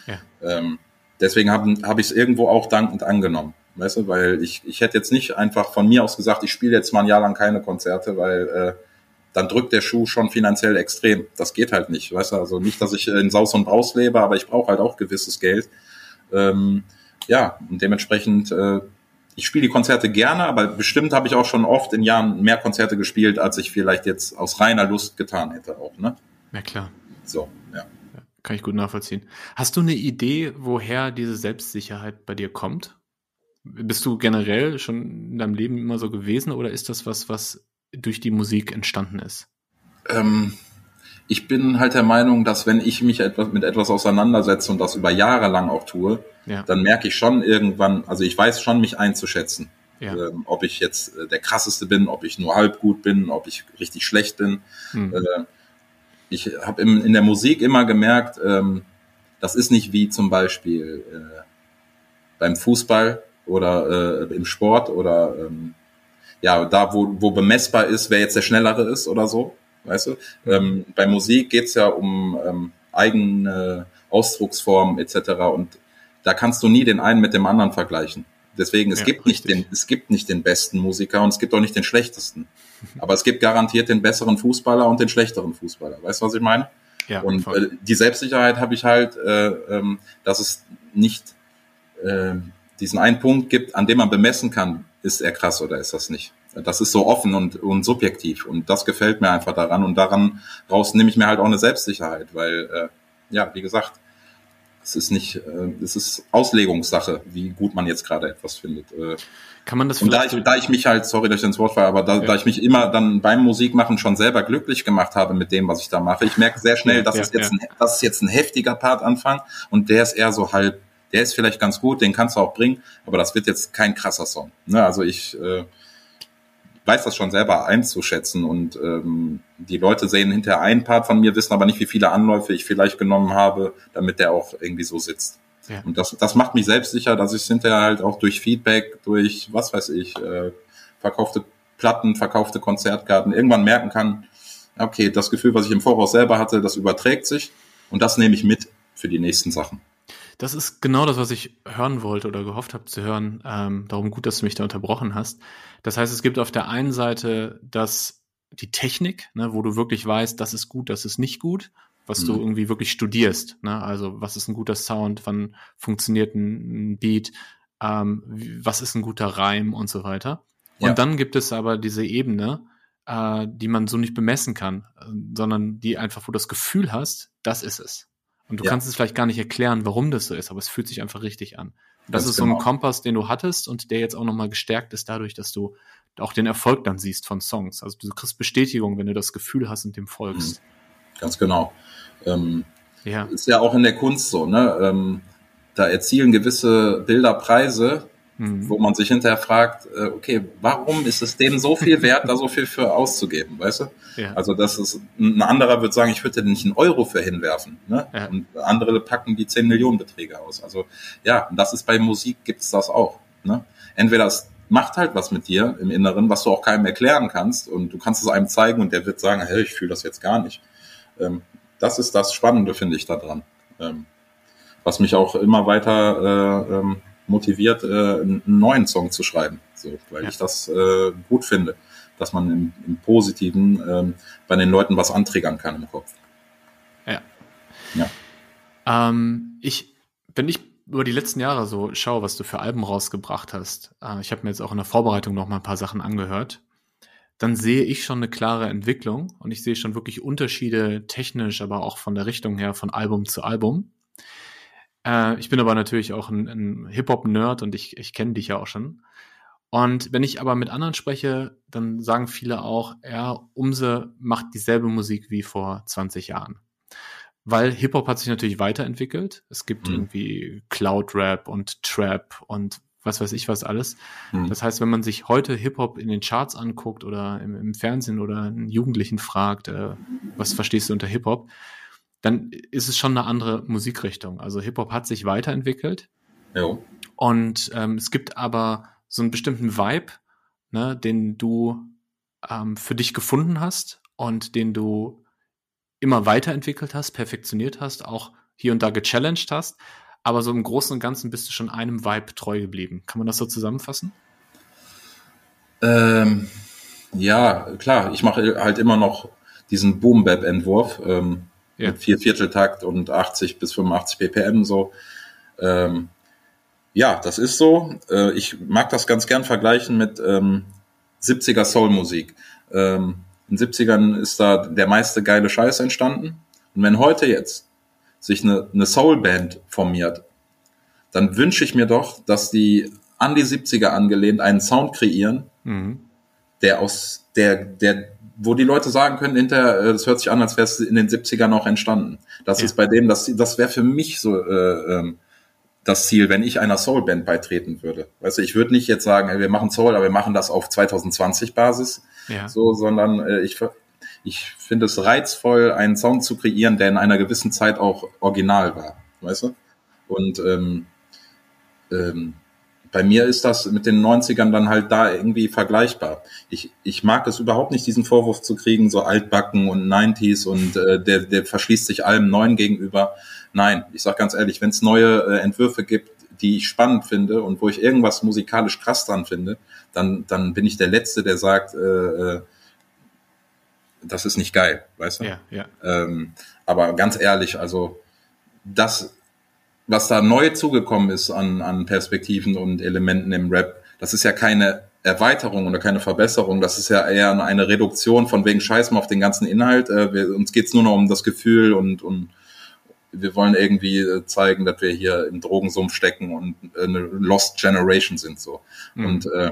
Ja. Ähm, deswegen habe hab ich es irgendwo auch dankend angenommen. Weißt du, weil ich, ich hätte jetzt nicht einfach von mir aus gesagt, ich spiele jetzt mal ein Jahr lang keine Konzerte, weil äh, dann drückt der Schuh schon finanziell extrem. Das geht halt nicht, weißt du? Also nicht, dass ich in Saus und Braus lebe, aber ich brauche halt auch gewisses Geld. Ähm, ja, und dementsprechend, äh, ich spiele die Konzerte gerne, aber bestimmt habe ich auch schon oft in Jahren mehr Konzerte gespielt, als ich vielleicht jetzt aus reiner Lust getan hätte auch, ne? Ja, klar. So, ja. Kann ich gut nachvollziehen. Hast du eine Idee, woher diese Selbstsicherheit bei dir kommt? Bist du generell schon in deinem Leben immer so gewesen oder ist das was, was durch die Musik entstanden ist? Ähm, ich bin halt der Meinung, dass wenn ich mich etwas mit etwas auseinandersetze und das über Jahre lang auch tue, ja. dann merke ich schon irgendwann, also ich weiß schon, mich einzuschätzen. Ja. Ähm, ob ich jetzt äh, der krasseste bin, ob ich nur halb gut bin, ob ich richtig schlecht bin. Mhm. Äh, ich habe in der Musik immer gemerkt, ähm, das ist nicht wie zum Beispiel äh, beim Fußball oder äh, im Sport oder ähm, ja, da, wo, wo bemessbar ist, wer jetzt der Schnellere ist oder so, weißt du? Ähm, bei Musik geht's ja um ähm, eigene Ausdrucksformen etc. Und da kannst du nie den einen mit dem anderen vergleichen. Deswegen, es ja, gibt richtig. nicht den, es gibt nicht den besten Musiker und es gibt auch nicht den schlechtesten. <laughs> Aber es gibt garantiert den besseren Fußballer und den schlechteren Fußballer. Weißt du, was ich meine? Ja, und äh, die Selbstsicherheit habe ich halt, äh, ähm, dass es nicht äh, diesen einen Punkt gibt, an dem man bemessen kann, ist er krass oder ist das nicht. Das ist so offen und, und subjektiv und das gefällt mir einfach daran und daran raus nehme ich mir halt auch eine Selbstsicherheit, weil, äh, ja, wie gesagt, es ist nicht, äh, es ist Auslegungssache, wie gut man jetzt gerade etwas findet. Äh, Kann man das und da ich, da ich mich halt, sorry, dass ich ins Wort falle, aber da, ja. da ich mich immer dann beim Musikmachen schon selber glücklich gemacht habe mit dem, was ich da mache, ich merke sehr schnell, dass ja, es jetzt ja. ein, das ist jetzt ein heftiger Part Anfang und der ist eher so halb, der ist vielleicht ganz gut, den kannst du auch bringen, aber das wird jetzt kein krasser Song. Ne? Also ich äh, weiß das schon selber einzuschätzen und ähm, die Leute sehen hinterher einen Part von mir, wissen aber nicht, wie viele Anläufe ich vielleicht genommen habe, damit der auch irgendwie so sitzt. Ja. Und das, das macht mich selbstsicher, dass ich es hinterher halt auch durch Feedback, durch was weiß ich, äh, verkaufte Platten, verkaufte Konzertkarten irgendwann merken kann, okay, das Gefühl, was ich im Voraus selber hatte, das überträgt sich und das nehme ich mit für die nächsten Sachen. Das ist genau das, was ich hören wollte oder gehofft habe zu hören. Ähm, darum gut, dass du mich da unterbrochen hast. Das heißt, es gibt auf der einen Seite das, die Technik, ne, wo du wirklich weißt, das ist gut, das ist nicht gut, was mhm. du irgendwie wirklich studierst. Ne? Also was ist ein guter Sound, wann funktioniert ein, Beat, ähm, was ist ein guter Reim und so weiter. Und ja. dann gibt es aber diese Ebene, äh, die man so nicht bemessen kann, sondern die einfach, wo du das Gefühl hast, das ist es. Und du ja. kannst es vielleicht gar nicht erklären, warum das so ist, aber es fühlt sich einfach richtig an. Und das Ganz ist so ein genau. Kompass, den du hattest und der jetzt auch nochmal gestärkt ist dadurch, dass du auch den Erfolg dann siehst von Songs. Also du kriegst Bestätigung, wenn du das Gefühl hast und dem folgst. Mhm. Ganz genau. Ähm, ja. Ist ja auch in der Kunst so, ne? Ähm, da erzielen gewisse Bilder Preise, mhm. wo man sich hinterher fragt, äh, okay, warum ist es dem so viel wert, da so viel für auszugeben, weißt du? Ja. Also das ist, ein anderer wird sagen, ich würde nicht einen Euro für hinwerfen, ne? Ja. Und andere packen die 10 Millionen Beträge aus. Also ja, das ist bei Musik gibt's das auch, ne? Entweder es macht halt was mit dir im Inneren, was du auch keinem erklären kannst und du kannst es einem zeigen und der wird sagen, hey, ich fühle das jetzt gar nicht. Ähm, das ist das Spannende, finde ich, daran. Ähm, was mich auch immer weiter äh, ähm, motiviert, äh, einen neuen Song zu schreiben, so, weil ja. ich das äh, gut finde, dass man im, im Positiven ähm, bei den Leuten was antriggern kann im Kopf. Ja. ja. Ähm, ich, wenn ich über die letzten Jahre so schaue, was du für Alben rausgebracht hast, äh, ich habe mir jetzt auch in der Vorbereitung noch mal ein paar Sachen angehört, dann sehe ich schon eine klare Entwicklung und ich sehe schon wirklich Unterschiede technisch, aber auch von der Richtung her von Album zu Album. Äh, ich bin aber natürlich auch ein, ein Hip-Hop-Nerd und ich, ich kenne dich ja auch schon. Und wenn ich aber mit anderen spreche, dann sagen viele auch, ja, Umse macht dieselbe Musik wie vor 20 Jahren. Weil Hip-Hop hat sich natürlich weiterentwickelt. Es gibt mhm. irgendwie Cloud-Rap und Trap und was weiß ich was alles. Mhm. Das heißt, wenn man sich heute Hip-Hop in den Charts anguckt oder im, im Fernsehen oder einen Jugendlichen fragt, äh, was verstehst du unter Hip-Hop, dann ist es schon eine andere Musikrichtung. Also Hip-Hop hat sich weiterentwickelt. Jo. Und ähm, es gibt aber so einen bestimmten Vibe, ne, den du ähm, für dich gefunden hast und den du immer weiterentwickelt hast, perfektioniert hast, auch hier und da gechallenged hast. Aber so im Großen und Ganzen bist du schon einem Vibe treu geblieben. Kann man das so zusammenfassen? Ähm, ja, klar. Ich mache halt immer noch diesen Boom-Bap-Entwurf. Ähm, ja. mit vier Vierteltakt und 80 bis 85 ppm so. Ähm, ja, das ist so. Äh, ich mag das ganz gern vergleichen mit ähm, 70er Soul-Musik. Ähm, in 70ern ist da der meiste geile Scheiß entstanden. Und wenn heute jetzt sich eine, eine Soul-Band formiert, dann wünsche ich mir doch, dass die an die 70er angelehnt einen Sound kreieren, mhm. der aus der, der wo die Leute sagen können, hinter, äh, das hört sich an, als wäre es in den 70ern auch entstanden. Das ja. ist bei dem, das, das wäre für mich so äh, ähm, das Ziel, wenn ich einer Soul-Band beitreten würde. Weißt du, ich würde nicht jetzt sagen, ey, wir machen Soul, aber wir machen das auf 2020 Basis, ja. so, sondern äh, ich, ich finde es reizvoll, einen Sound zu kreieren, der in einer gewissen Zeit auch original war, weißt du? Und ähm, ähm, bei mir ist das mit den 90ern dann halt da irgendwie vergleichbar. Ich, ich mag es überhaupt nicht, diesen Vorwurf zu kriegen, so altbacken und 90s und äh, der, der verschließt sich allem Neuen gegenüber. Nein, ich sag ganz ehrlich, wenn es neue äh, Entwürfe gibt, die ich spannend finde und wo ich irgendwas musikalisch krass dran finde, dann, dann bin ich der Letzte, der sagt, äh, äh, das ist nicht geil, weißt du? Ja, ja. Ähm, aber ganz ehrlich, also das was da neu zugekommen ist an, an Perspektiven und Elementen im Rap, das ist ja keine Erweiterung oder keine Verbesserung, das ist ja eher eine Reduktion von wegen Scheiß mal auf den ganzen Inhalt. Äh, wir, uns geht's nur noch um das Gefühl und, und wir wollen irgendwie äh, zeigen, dass wir hier im Drogensumpf stecken und eine Lost Generation sind so. Mhm. Und äh,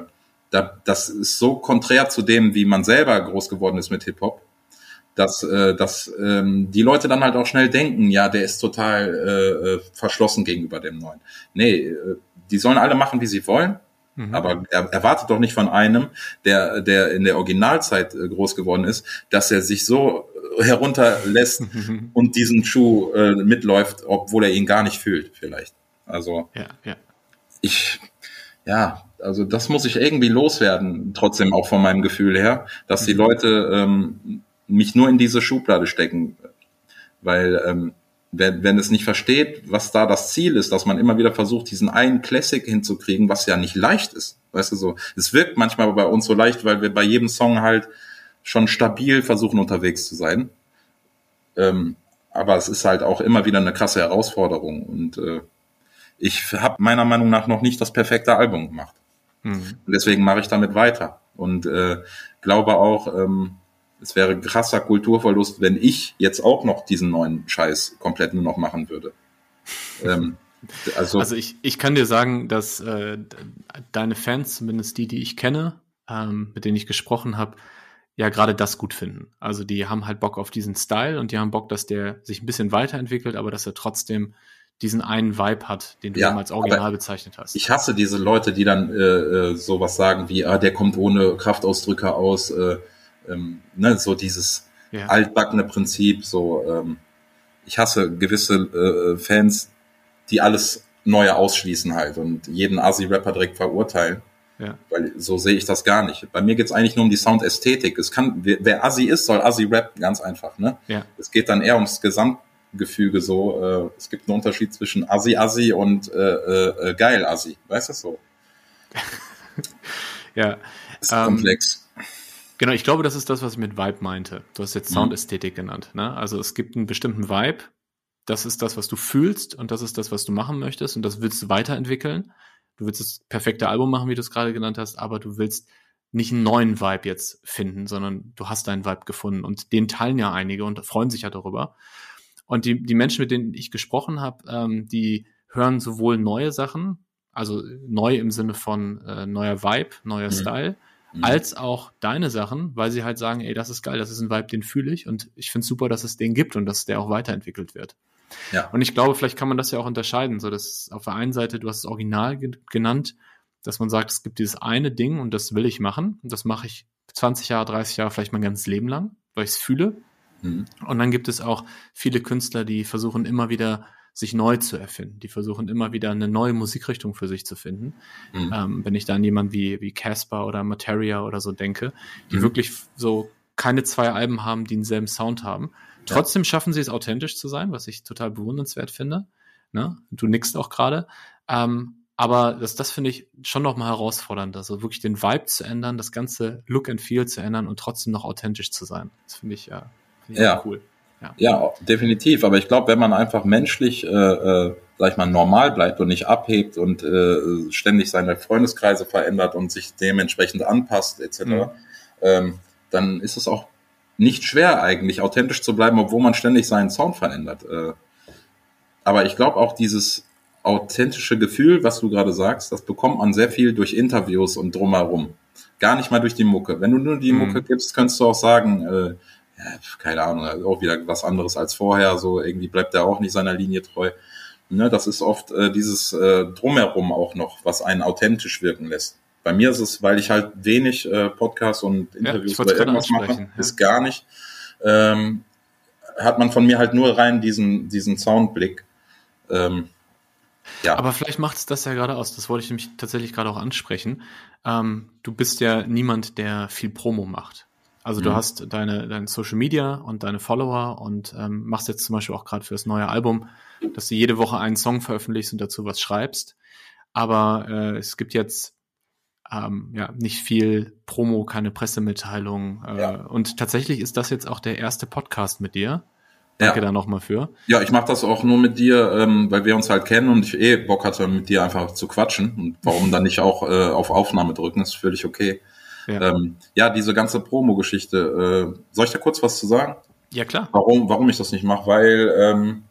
da, das ist so konträr zu dem, wie man selber groß geworden ist mit Hip-Hop, dass, äh, dass ähm, die Leute dann halt auch schnell denken, ja, der ist total äh, äh verschlossen gegenüber dem Neuen. Nee, äh, die sollen alle machen, wie sie wollen. Mhm. Aber er erwartet doch nicht von einem, der, der in der Originalzeit äh, groß geworden ist, dass er sich so herunterlässt <laughs> und diesen Schuh äh, mitläuft, obwohl er ihn gar nicht fühlt, vielleicht. Also ja, ja. ich, ja, also das muss ich irgendwie loswerden, trotzdem auch von meinem Gefühl her, dass mhm. die Leute ähm, mich nur in diese Schublade stecken, weil ähm, wenn, wenn es nicht versteht, was da das Ziel ist, dass man immer wieder versucht, diesen einen Classic hinzukriegen, was ja nicht leicht ist. Weißt du so, es wirkt manchmal bei uns so leicht, weil wir bei jedem Song halt schon stabil versuchen unterwegs zu sein. Ähm, aber es ist halt auch immer wieder eine krasse Herausforderung und äh, ich habe meiner Meinung nach noch nicht das perfekte Album gemacht. Mhm. Und deswegen mache ich damit weiter und äh, glaube auch, ähm, es wäre krasser Kulturverlust, wenn ich jetzt auch noch diesen neuen Scheiß komplett nur noch machen würde. <laughs> ähm, also, also ich, ich kann dir sagen, dass äh, deine Fans, zumindest die, die ich kenne, ähm, mit denen ich gesprochen habe, ja gerade das gut finden. Also die haben halt Bock auf diesen Style und die haben Bock, dass der sich ein bisschen weiterentwickelt, aber dass er trotzdem diesen einen Vibe hat, den du ja, als Original bezeichnet hast. Ich hasse diese Leute, die dann äh, äh, sowas sagen wie, ah, der kommt ohne Kraftausdrücke aus, äh, ähm, ne, so dieses ja. altbackene Prinzip, so ähm, ich hasse gewisse äh, Fans, die alles Neue ausschließen halt und jeden Asi-Rapper direkt verurteilen. Ja. Weil so sehe ich das gar nicht. Bei mir geht's eigentlich nur um die Soundästhetik. Es kann, wer, wer Assi ist, soll Assi rap, ganz einfach. Ne? Ja. Es geht dann eher ums Gesamtgefüge so. Äh, es gibt einen Unterschied zwischen Assi Assi und äh, äh geil Assi. Weißt du so? <laughs> ja. Ist ähm, komplex. Genau, ich glaube, das ist das, was ich mit Vibe meinte. Du hast jetzt mhm. Soundästhetik genannt. Ne? Also es gibt einen bestimmten Vibe. Das ist das, was du fühlst und das ist das, was du machen möchtest und das willst du weiterentwickeln. Du willst das perfekte Album machen, wie du es gerade genannt hast, aber du willst nicht einen neuen Vibe jetzt finden, sondern du hast deinen Vibe gefunden und den teilen ja einige und freuen sich ja darüber. Und die, die Menschen, mit denen ich gesprochen habe, ähm, die hören sowohl neue Sachen, also neu im Sinne von äh, neuer Vibe, neuer mhm. Style, mhm. als auch deine Sachen, weil sie halt sagen, ey, das ist geil, das ist ein Vibe, den fühle ich und ich finde super, dass es den gibt und dass der auch weiterentwickelt wird. Ja. Und ich glaube, vielleicht kann man das ja auch unterscheiden, so dass auf der einen Seite, du hast es Original ge genannt, dass man sagt, es gibt dieses eine Ding und das will ich machen und das mache ich 20 Jahre, 30 Jahre, vielleicht mein ganzes Leben lang, weil ich es fühle. Mhm. Und dann gibt es auch viele Künstler, die versuchen immer wieder sich neu zu erfinden. Die versuchen immer wieder eine neue Musikrichtung für sich zu finden. Mhm. Ähm, wenn ich da an jemanden wie, wie Casper oder Materia oder so denke, die mhm. wirklich so keine zwei Alben haben, die denselben Sound haben. Trotzdem ja. schaffen sie es authentisch zu sein, was ich total bewundernswert finde. Ne? Du nickst auch gerade. Ähm, aber das, das finde ich schon nochmal herausfordernd, also wirklich den Vibe zu ändern, das ganze Look and Feel zu ändern und trotzdem noch authentisch zu sein. Das finde ich, ja, find ich ja cool. Ja, ja definitiv. Aber ich glaube, wenn man einfach menschlich, äh, äh, sag ich mal, normal bleibt und nicht abhebt und äh, ständig seine Freundeskreise verändert und sich dementsprechend anpasst, etc., mhm. ähm, dann ist es auch nicht schwer eigentlich, authentisch zu bleiben, obwohl man ständig seinen Sound verändert. Äh, aber ich glaube auch dieses authentische Gefühl, was du gerade sagst, das bekommt man sehr viel durch Interviews und drumherum. Gar nicht mal durch die Mucke. Wenn du nur die mhm. Mucke gibst, könntest du auch sagen, äh, keine Ahnung, also auch wieder was anderes als vorher, so irgendwie bleibt er auch nicht seiner Linie treu. Ne, das ist oft äh, dieses äh, Drumherum auch noch, was einen authentisch wirken lässt. Bei mir ist es, weil ich halt wenig äh, Podcasts und Interviews ja, oder irgendwas mache, ja. ist gar nicht, ähm, hat man von mir halt nur rein diesen, diesen Soundblick. Ähm, ja. Aber vielleicht macht es das ja gerade aus. Das wollte ich nämlich tatsächlich gerade auch ansprechen. Ähm, du bist ja niemand, der viel Promo macht. Also mhm. du hast deine, deine Social Media und deine Follower und ähm, machst jetzt zum Beispiel auch gerade für das neue Album, dass du jede Woche einen Song veröffentlichst und dazu was schreibst. Aber äh, es gibt jetzt ähm, ja nicht viel Promo, keine Pressemitteilung. Äh, ja. Und tatsächlich ist das jetzt auch der erste Podcast mit dir. Danke ja. da nochmal für. Ja, ich mache das auch nur mit dir, ähm, weil wir uns halt kennen und ich eh Bock hatte, mit dir einfach zu quatschen. Und warum dann nicht auch äh, auf Aufnahme drücken, ist völlig okay. Ja, ähm, ja diese ganze Promo-Geschichte. Äh, soll ich da kurz was zu sagen? Ja, klar. Warum, warum ich das nicht mache? Weil ähm,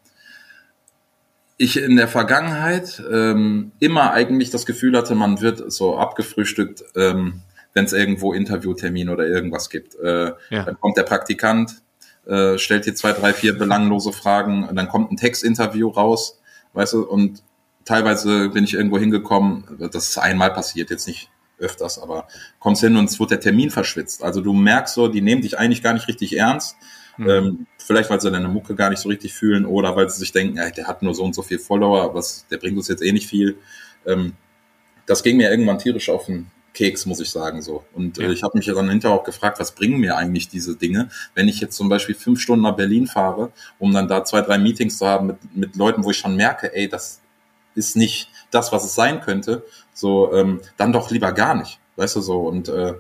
ich in der Vergangenheit ähm, immer eigentlich das Gefühl hatte, man wird so abgefrühstückt, ähm, wenn es irgendwo Interviewtermin oder irgendwas gibt. Äh, ja. Dann kommt der Praktikant, äh, stellt dir zwei, drei, vier belanglose Fragen, und dann kommt ein Textinterview raus, weißt du, und teilweise bin ich irgendwo hingekommen, das ist einmal passiert, jetzt nicht öfters, aber kommst hin und es wird der Termin verschwitzt. Also du merkst so, die nehmen dich eigentlich gar nicht richtig ernst. Mhm. Ähm, vielleicht, weil sie deine Mucke gar nicht so richtig fühlen oder weil sie sich denken, ey, der hat nur so und so viel Follower, was, der bringt uns jetzt eh nicht viel. Ähm, das ging mir irgendwann tierisch auf den Keks, muss ich sagen so. Und äh, ja. äh, ich habe mich dann hinterher auch gefragt, was bringen mir eigentlich diese Dinge, wenn ich jetzt zum Beispiel fünf Stunden nach Berlin fahre, um dann da zwei, drei Meetings zu haben mit, mit Leuten, wo ich schon merke, ey, das ist nicht das, was es sein könnte, so ähm, dann doch lieber gar nicht, weißt du so. Und äh,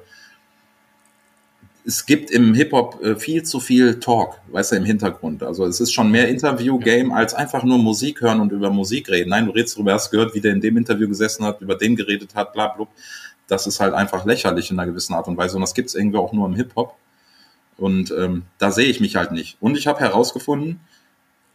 es gibt im Hip-Hop äh, viel zu viel Talk, weißt du, im Hintergrund. Also es ist schon mehr Interview-Game als einfach nur Musik hören und über Musik reden. Nein, du redest darüber, hast gehört, wie der in dem Interview gesessen hat, über den geredet hat, bla bla. Das ist halt einfach lächerlich in einer gewissen Art und Weise. Und das gibt's irgendwie auch nur im Hip-Hop. Und ähm, da sehe ich mich halt nicht. Und ich habe herausgefunden,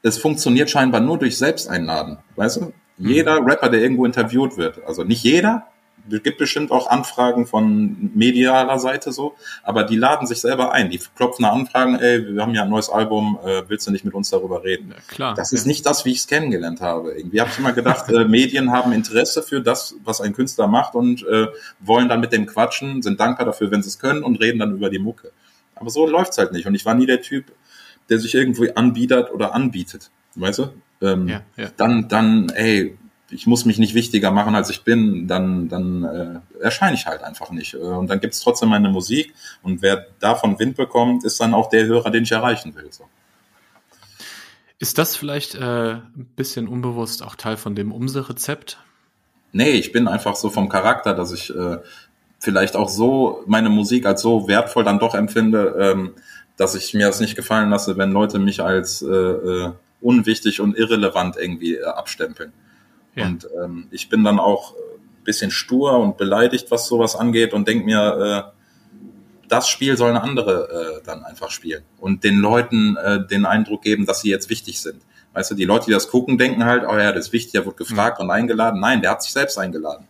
es funktioniert scheinbar nur durch Selbsteinladen. Weißt du? Jeder Rapper, der irgendwo interviewt wird, also nicht jeder, es gibt bestimmt auch Anfragen von medialer Seite so, aber die laden sich selber ein. Die klopfen da Anfragen, ey, wir haben ja ein neues Album, äh, willst du nicht mit uns darüber reden? Ja, klar. Das ist nicht das, wie ich es kennengelernt habe. Irgendwie habe ich immer gedacht, äh, <laughs> Medien haben Interesse für das, was ein Künstler macht und äh, wollen dann mit dem quatschen, sind dankbar dafür, wenn sie es können und reden dann über die Mucke. Aber so läuft's halt nicht. Und ich war nie der Typ, der sich irgendwo anbietet oder anbietet. Weißt du? Ähm, ja, ja. Dann, dann, ey, ich muss mich nicht wichtiger machen, als ich bin, dann, dann äh, erscheine ich halt einfach nicht. Äh, und dann gibt's trotzdem meine Musik und wer davon Wind bekommt, ist dann auch der Hörer, den ich erreichen will. So. Ist das vielleicht äh, ein bisschen unbewusst auch Teil von dem Umse-Rezept? Nee, ich bin einfach so vom Charakter, dass ich äh, vielleicht auch so meine Musik als so wertvoll dann doch empfinde, ähm, dass ich mir das nicht gefallen lasse, wenn Leute mich als äh, äh, unwichtig und irrelevant irgendwie äh, abstempeln. Ja. Und ähm, ich bin dann auch ein bisschen stur und beleidigt, was sowas angeht und denk mir, äh, das Spiel sollen andere äh, dann einfach spielen und den Leuten äh, den Eindruck geben, dass sie jetzt wichtig sind. Weißt du, die Leute, die das gucken, denken halt, oh ja, das ist wichtig, der wird gefragt mhm. und eingeladen. Nein, der hat sich selbst eingeladen.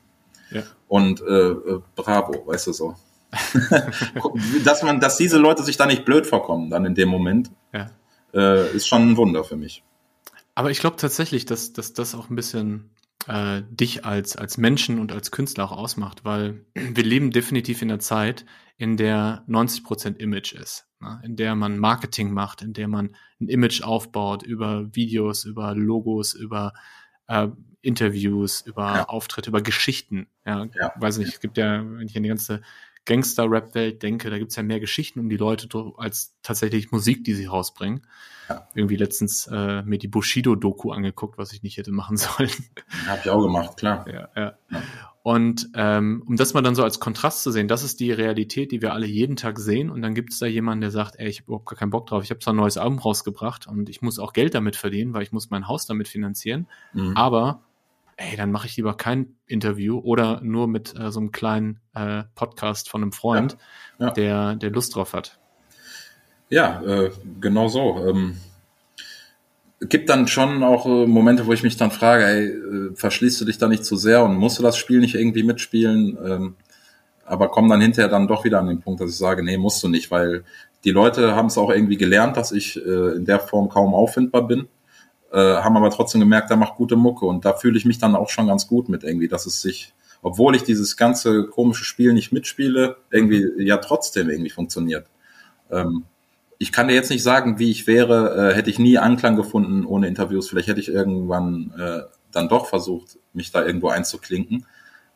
Ja. Und äh, äh, bravo, weißt du so. <laughs> <laughs> dass man, dass diese Leute sich da nicht blöd vorkommen, dann in dem Moment, ja. Äh, ist schon ein Wunder für mich. Aber ich glaube tatsächlich, dass, dass das auch ein bisschen äh, dich als, als Menschen und als Künstler auch ausmacht, weil <clears throat> wir leben definitiv in einer Zeit, in der 90% Image ist, ne? in der man Marketing macht, in der man ein Image aufbaut über Videos, über Logos, über äh, Interviews, über ja. Auftritte, über Geschichten. Ja, ja. weiß nicht, es gibt ja, wenn ich die ganze Gangster-Rap-Welt denke, da gibt es ja mehr Geschichten um die Leute als tatsächlich Musik, die sie rausbringen. Ja. Irgendwie letztens äh, mir die Bushido-Doku angeguckt, was ich nicht hätte machen <laughs> sollen. Habe ich auch gemacht, klar. Ja, ja. ja. Und ähm, um das mal dann so als Kontrast zu sehen, das ist die Realität, die wir alle jeden Tag sehen. Und dann gibt es da jemanden, der sagt, ey, ich habe überhaupt gar keinen Bock drauf. Ich habe zwar ein neues Album rausgebracht und ich muss auch Geld damit verdienen, weil ich muss mein Haus damit finanzieren. Mhm. Aber ey, dann mache ich lieber kein Interview oder nur mit äh, so einem kleinen äh, Podcast von einem Freund, ja, ja. Der, der Lust drauf hat. Ja, äh, genau so. Ähm, gibt dann schon auch äh, Momente, wo ich mich dann frage, ey, äh, verschließt du dich da nicht zu sehr und musst du das Spiel nicht irgendwie mitspielen? Ähm, aber komme dann hinterher dann doch wieder an den Punkt, dass ich sage, nee, musst du nicht, weil die Leute haben es auch irgendwie gelernt, dass ich äh, in der Form kaum auffindbar bin äh, haben aber trotzdem gemerkt, er macht gute Mucke und da fühle ich mich dann auch schon ganz gut mit irgendwie, dass es sich, obwohl ich dieses ganze komische Spiel nicht mitspiele, irgendwie ja trotzdem irgendwie funktioniert. Ähm, ich kann dir jetzt nicht sagen, wie ich wäre, äh, hätte ich nie Anklang gefunden ohne Interviews. Vielleicht hätte ich irgendwann äh, dann doch versucht, mich da irgendwo einzuklinken.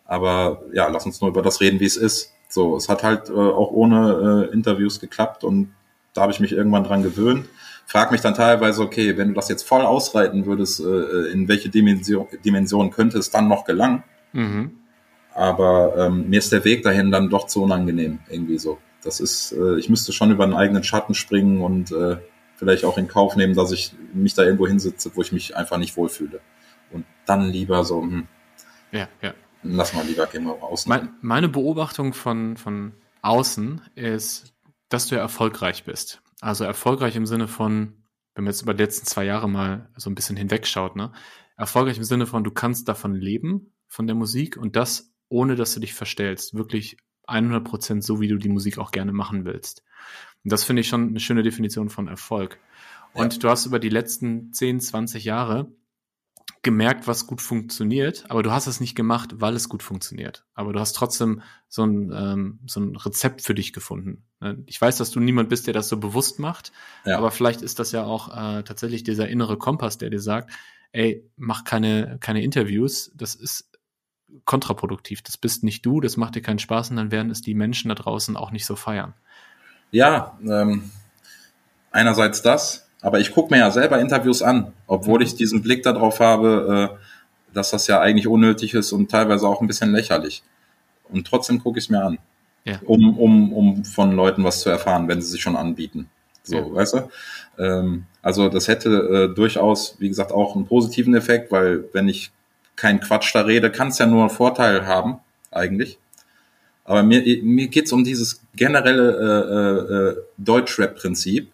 Aber ja, lass uns nur über das reden, wie es ist. So, es hat halt äh, auch ohne äh, Interviews geklappt und da habe ich mich irgendwann dran gewöhnt frage mich dann teilweise, okay, wenn du das jetzt voll ausreiten würdest, äh, in welche Dimension, Dimension könnte es dann noch gelangen? Mhm. Aber ähm, mir ist der Weg dahin dann doch zu unangenehm, irgendwie so. Das ist, äh, ich müsste schon über einen eigenen Schatten springen und äh, vielleicht auch in Kauf nehmen, dass ich mich da irgendwo hinsitze, wo ich mich einfach nicht wohlfühle. Und dann lieber so, hm, ja, ja. lass mal lieber gehen wir raus. Mein, meine Beobachtung von, von außen ist, dass du ja erfolgreich bist. Also erfolgreich im Sinne von, wenn man jetzt über die letzten zwei Jahre mal so ein bisschen hinwegschaut, ne? Erfolgreich im Sinne von, du kannst davon leben, von der Musik und das ohne, dass du dich verstellst. Wirklich 100 Prozent so, wie du die Musik auch gerne machen willst. Und das finde ich schon eine schöne Definition von Erfolg. Und ja. du hast über die letzten 10, 20 Jahre gemerkt, was gut funktioniert, aber du hast es nicht gemacht, weil es gut funktioniert. Aber du hast trotzdem so ein, ähm, so ein Rezept für dich gefunden. Ne? Ich weiß, dass du niemand bist, der das so bewusst macht, ja. aber vielleicht ist das ja auch äh, tatsächlich dieser innere Kompass, der dir sagt, ey, mach keine, keine Interviews, das ist kontraproduktiv. Das bist nicht du, das macht dir keinen Spaß und dann werden es die Menschen da draußen auch nicht so feiern. Ja, ähm, einerseits das, aber ich gucke mir ja selber Interviews an, obwohl ich diesen Blick darauf habe, äh, dass das ja eigentlich unnötig ist und teilweise auch ein bisschen lächerlich. Und trotzdem gucke ich es mir an, ja. um, um, um von Leuten was zu erfahren, wenn sie sich schon anbieten. So, ja. weißt du? Ähm, also das hätte äh, durchaus, wie gesagt, auch einen positiven Effekt, weil wenn ich kein Quatsch da rede, kann es ja nur einen Vorteil haben, eigentlich. Aber mir, mir geht's um dieses generelle äh, äh, Deutschrap-Prinzip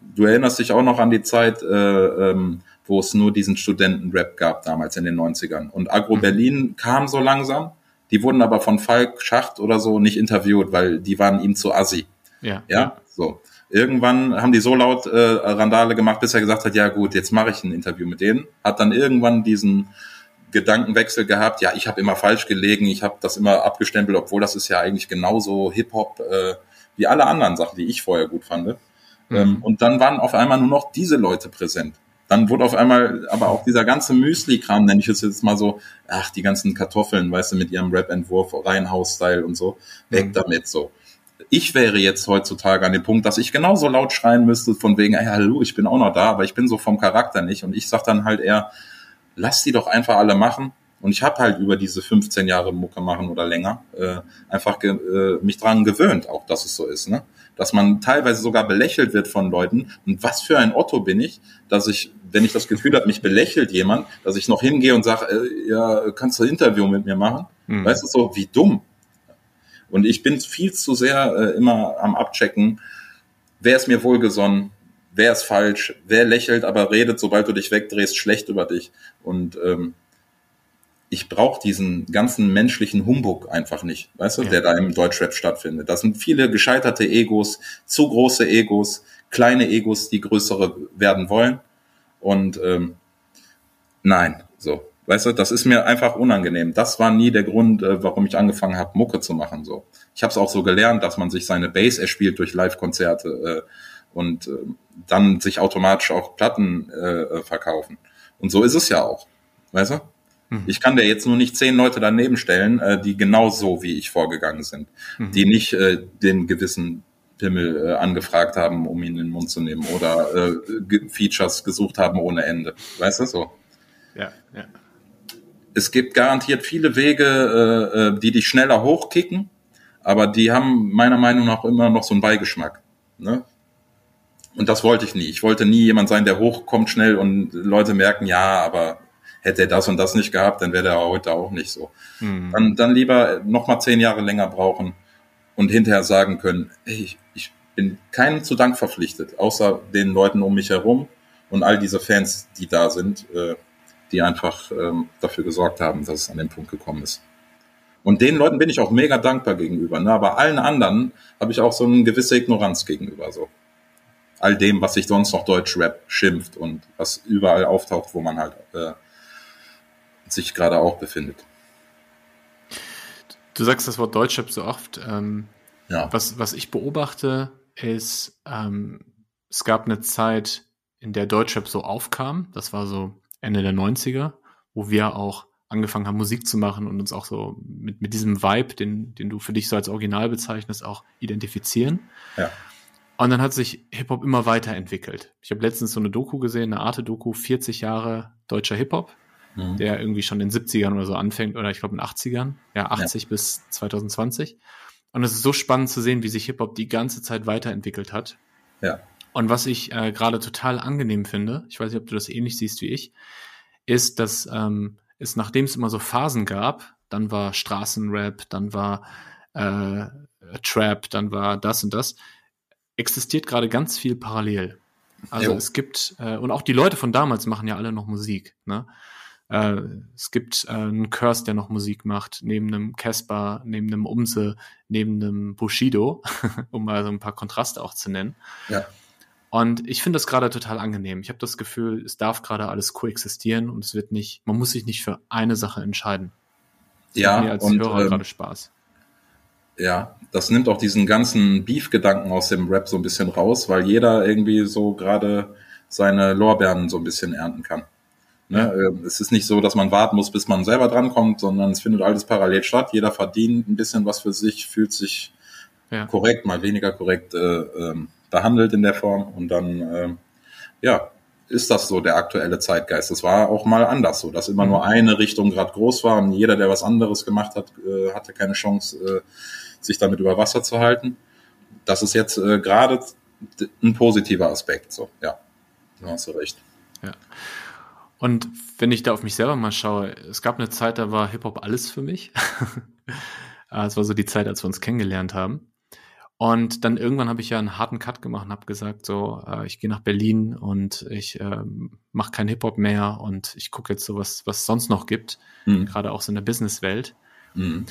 du erinnerst dich auch noch an die Zeit, äh, ähm, wo es nur diesen Studentenrap gab damals in den 90ern. Und Agro mhm. Berlin kam so langsam. Die wurden aber von Falk Schacht oder so nicht interviewt, weil die waren ihm zu assi. Ja. Ja, so. Irgendwann haben die so laut äh, Randale gemacht, bis er gesagt hat, ja gut, jetzt mache ich ein Interview mit denen. Hat dann irgendwann diesen Gedankenwechsel gehabt, ja, ich habe immer falsch gelegen, ich habe das immer abgestempelt, obwohl das ist ja eigentlich genauso Hip-Hop äh, wie alle anderen Sachen, die ich vorher gut fand. Ähm, mhm. und dann waren auf einmal nur noch diese Leute präsent. Dann wurde auf einmal aber auch dieser ganze Müsli-Kram, nenne ich es jetzt mal so, ach, die ganzen Kartoffeln, weißt du, mit ihrem Rap-Entwurf, Reihenhaus-Style und so, weg mhm. damit so. Ich wäre jetzt heutzutage an dem Punkt, dass ich genauso laut schreien müsste, von wegen, hey, hallo, ich bin auch noch da, aber ich bin so vom Charakter nicht. Und ich sag dann halt eher, lass die doch einfach alle machen. Und ich habe halt über diese 15 Jahre Mucke machen oder länger äh, einfach äh, mich dran gewöhnt, auch dass es so ist. Ne? Dass man teilweise sogar belächelt wird von Leuten. Und was für ein Otto bin ich, dass ich, wenn ich das Gefühl habe, mich belächelt jemand, dass ich noch hingehe und sage, äh, ja, kannst du ein Interview mit mir machen? Mhm. Weißt du so, wie dumm. Und ich bin viel zu sehr äh, immer am Abchecken, wer ist mir wohlgesonnen, wer ist falsch, wer lächelt, aber redet, sobald du dich wegdrehst, schlecht über dich. Und ähm, ich brauche diesen ganzen menschlichen Humbug einfach nicht, weißt du, ja. der da im Deutschrap stattfindet. Das sind viele gescheiterte Egos, zu große Egos, kleine Egos, die größere werden wollen. Und ähm, nein, so, weißt du, das ist mir einfach unangenehm. Das war nie der Grund, äh, warum ich angefangen habe, Mucke zu machen. So, ich habe es auch so gelernt, dass man sich seine Bass erspielt durch Live-Konzerte äh, und äh, dann sich automatisch auch Platten äh, verkaufen. Und so ist es ja auch, weißt du? Mhm. Ich kann dir jetzt nur nicht zehn Leute daneben stellen, äh, die genau so wie ich vorgegangen sind, mhm. die nicht äh, den gewissen Pimmel äh, angefragt haben, um ihn in den Mund zu nehmen oder äh, Features gesucht haben ohne Ende. Weißt du so? Ja, ja. Es gibt garantiert viele Wege, äh, äh, die dich schneller hochkicken, aber die haben meiner Meinung nach immer noch so einen Beigeschmack. Ne? Und das wollte ich nie. Ich wollte nie jemand sein, der hochkommt schnell und Leute merken, ja, aber hätte er das und das nicht gehabt, dann wäre er heute auch nicht so. Mhm. Dann, dann lieber noch mal zehn Jahre länger brauchen und hinterher sagen können, hey, ich, ich bin keinem zu Dank verpflichtet, außer den Leuten um mich herum und all diese Fans, die da sind, äh, die einfach ähm, dafür gesorgt haben, dass es an den Punkt gekommen ist. Und den Leuten bin ich auch mega dankbar gegenüber. Ne? Aber allen anderen habe ich auch so eine gewisse Ignoranz gegenüber. So all dem, was sich sonst noch Deutsch-Rap schimpft und was überall auftaucht, wo man halt äh, sich gerade auch befindet. Du sagst das Wort Deutschrap so oft. Ähm, ja. was, was ich beobachte, ist, ähm, es gab eine Zeit, in der Deutschrap so aufkam. Das war so Ende der 90er, wo wir auch angefangen haben, Musik zu machen und uns auch so mit, mit diesem Vibe, den, den du für dich so als Original bezeichnest, auch identifizieren. Ja. Und dann hat sich Hip-Hop immer weiterentwickelt. Ich habe letztens so eine Doku gesehen, eine Arte-Doku, 40 Jahre deutscher Hip-Hop mhm. der irgendwie schon in den 70ern oder so anfängt oder ich glaube in den 80ern, ja 80 ja. bis 2020. Und es ist so spannend zu sehen, wie sich Hip-Hop die ganze Zeit weiterentwickelt hat. Ja. Und was ich äh, gerade total angenehm finde, ich weiß nicht, ob du das ähnlich siehst wie ich, ist, dass ähm, es, nachdem es immer so Phasen gab, dann war Straßenrap, dann war äh, Trap, dann war das und das, existiert gerade ganz viel parallel. Also jo. es gibt, äh, und auch die Leute von damals machen ja alle noch Musik. Ne? Äh, es gibt äh, einen Curse, der noch Musik macht, neben einem Casper, neben einem Umse, neben einem Bushido, <laughs> um mal so ein paar Kontraste auch zu nennen. Ja. Und ich finde das gerade total angenehm. Ich habe das Gefühl, es darf gerade alles koexistieren und es wird nicht, man muss sich nicht für eine Sache entscheiden. Das ja, mir als und, Hörer ähm, gerade Spaß. Ja, das nimmt auch diesen ganzen Beef-Gedanken aus dem Rap so ein bisschen raus, weil jeder irgendwie so gerade seine Lorbeeren so ein bisschen ernten kann. Ne? Ähm, es ist nicht so, dass man warten muss, bis man selber drankommt, sondern es findet alles parallel statt. Jeder verdient ein bisschen was für sich, fühlt sich ja. korrekt, mal weniger korrekt äh, ähm, behandelt in der Form und dann, äh, ja, ist das so der aktuelle Zeitgeist. Das war auch mal anders so, dass immer mhm. nur eine Richtung gerade groß war und jeder, der was anderes gemacht hat, äh, hatte keine Chance, äh, sich damit über Wasser zu halten. Das ist jetzt äh, gerade ein positiver Aspekt. So, ja, da hast du recht. Ja. Und wenn ich da auf mich selber mal schaue, es gab eine Zeit, da war Hip-Hop alles für mich. <laughs> Es war so die Zeit, als wir uns kennengelernt haben. Und dann irgendwann habe ich ja einen harten Cut gemacht und habe gesagt, so, äh, ich gehe nach Berlin und ich äh, mache keinen Hip-Hop mehr und ich gucke jetzt so, was was sonst noch gibt, mhm. gerade auch so in der Businesswelt. Mhm.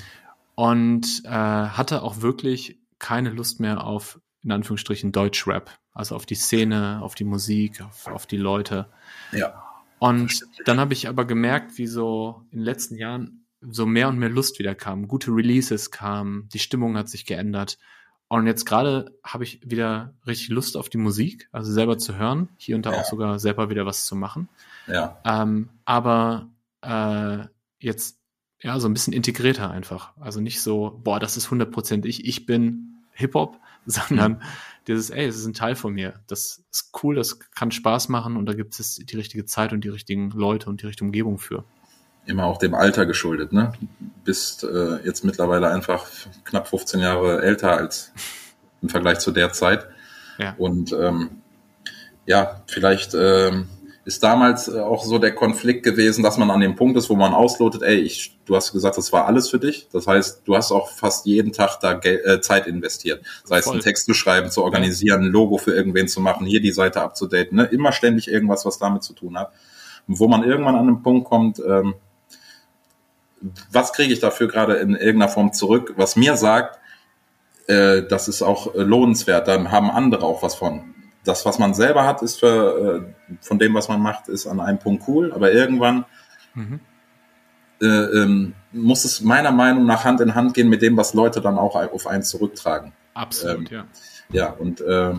Und äh, hatte auch wirklich keine Lust mehr auf, in Anführungsstrichen, Deutschrap. Also auf die Szene, auf die Musik, auf, auf die Leute. Ja. Und dann habe ich aber gemerkt, wie so in den letzten Jahren so mehr und mehr Lust wieder kam. Gute Releases kamen, die Stimmung hat sich geändert. Und jetzt gerade habe ich wieder richtig Lust auf die Musik, also selber zu hören, hier und da ja. auch sogar selber wieder was zu machen. Ja. Ähm, aber äh, jetzt ja so ein bisschen integrierter einfach. Also nicht so, boah, das ist 100% ich, ich bin Hip-Hop, <laughs> sondern mhm dieses, ey, es ist ein Teil von mir. Das ist cool, das kann Spaß machen und da gibt es die richtige Zeit und die richtigen Leute und die richtige Umgebung für. Immer auch dem Alter geschuldet, ne? Bist äh, jetzt mittlerweile einfach knapp 15 Jahre älter als im Vergleich zu der Zeit. Ja. Und ähm, ja, vielleicht ähm, ist damals äh, auch so der Konflikt gewesen, dass man an dem Punkt ist, wo man auslotet, ey, ich, du hast gesagt, das war alles für dich. Das heißt, du hast auch fast jeden Tag da Gel äh, Zeit investiert. Sei es einen Text zu schreiben, zu organisieren, ein Logo für irgendwen zu machen, hier die Seite abzudaten, ne? immer ständig irgendwas, was damit zu tun hat. Und wo man irgendwann an den Punkt kommt, ähm, was kriege ich dafür gerade in irgendeiner Form zurück, was mir sagt, äh, das ist auch äh, lohnenswert, dann haben andere auch was von das, was man selber hat, ist für, äh, von dem, was man macht, ist an einem Punkt cool, aber irgendwann mhm. äh, ähm, muss es meiner Meinung nach Hand in Hand gehen mit dem, was Leute dann auch auf einen zurücktragen. Absolut, ähm, ja. Ja, und äh,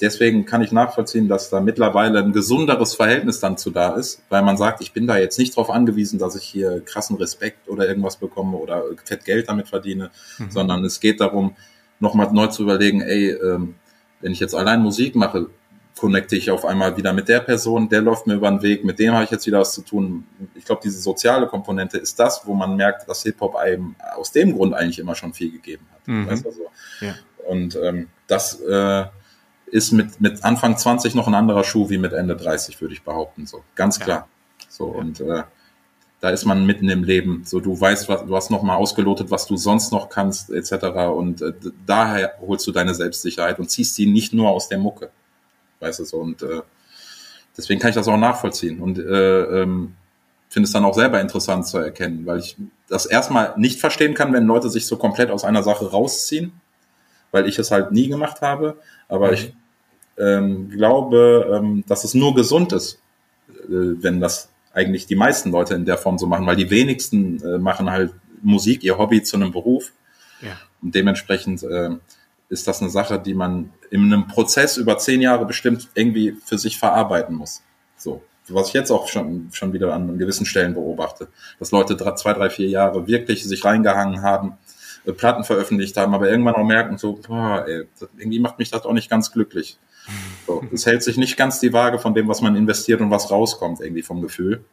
deswegen kann ich nachvollziehen, dass da mittlerweile ein gesunderes Verhältnis dann zu da ist, weil man sagt, ich bin da jetzt nicht darauf angewiesen, dass ich hier krassen Respekt oder irgendwas bekomme oder fett Geld damit verdiene, mhm. sondern es geht darum, nochmal neu zu überlegen, ey, ähm, wenn ich jetzt allein Musik mache, connecte ich auf einmal wieder mit der Person, der läuft mir über den Weg, mit dem habe ich jetzt wieder was zu tun. Ich glaube, diese soziale Komponente ist das, wo man merkt, dass Hip-Hop einem aus dem Grund eigentlich immer schon viel gegeben hat. Mhm. Weißt du, so. ja. Und ähm, das äh, ist mit, mit Anfang 20 noch ein anderer Schuh wie mit Ende 30, würde ich behaupten. So, ganz klar. Ja. So, ja. und äh, da ist man mitten im Leben. So, du weißt, was, du hast noch mal ausgelotet, was du sonst noch kannst, etc. Und äh, daher holst du deine Selbstsicherheit und ziehst sie nicht nur aus der Mucke. Weißt du so? Und äh, deswegen kann ich das auch nachvollziehen. Und äh, ähm, finde es dann auch selber interessant zu erkennen, weil ich das erstmal nicht verstehen kann, wenn Leute sich so komplett aus einer Sache rausziehen, weil ich es halt nie gemacht habe. Aber mhm. ich ähm, glaube, ähm, dass es nur gesund ist, äh, wenn das eigentlich die meisten Leute in der Form so machen, weil die wenigsten äh, machen halt Musik, ihr Hobby zu einem Beruf. Ja. Und dementsprechend äh, ist das eine Sache, die man in einem Prozess über zehn Jahre bestimmt irgendwie für sich verarbeiten muss. So. Was ich jetzt auch schon, schon wieder an gewissen Stellen beobachte, dass Leute drei, zwei, drei, vier Jahre wirklich sich reingehangen haben, Platten veröffentlicht haben, aber irgendwann auch merken, so, boah, ey, irgendwie macht mich das auch nicht ganz glücklich. So, es hält sich nicht ganz die Waage von dem, was man investiert und was rauskommt, irgendwie vom Gefühl.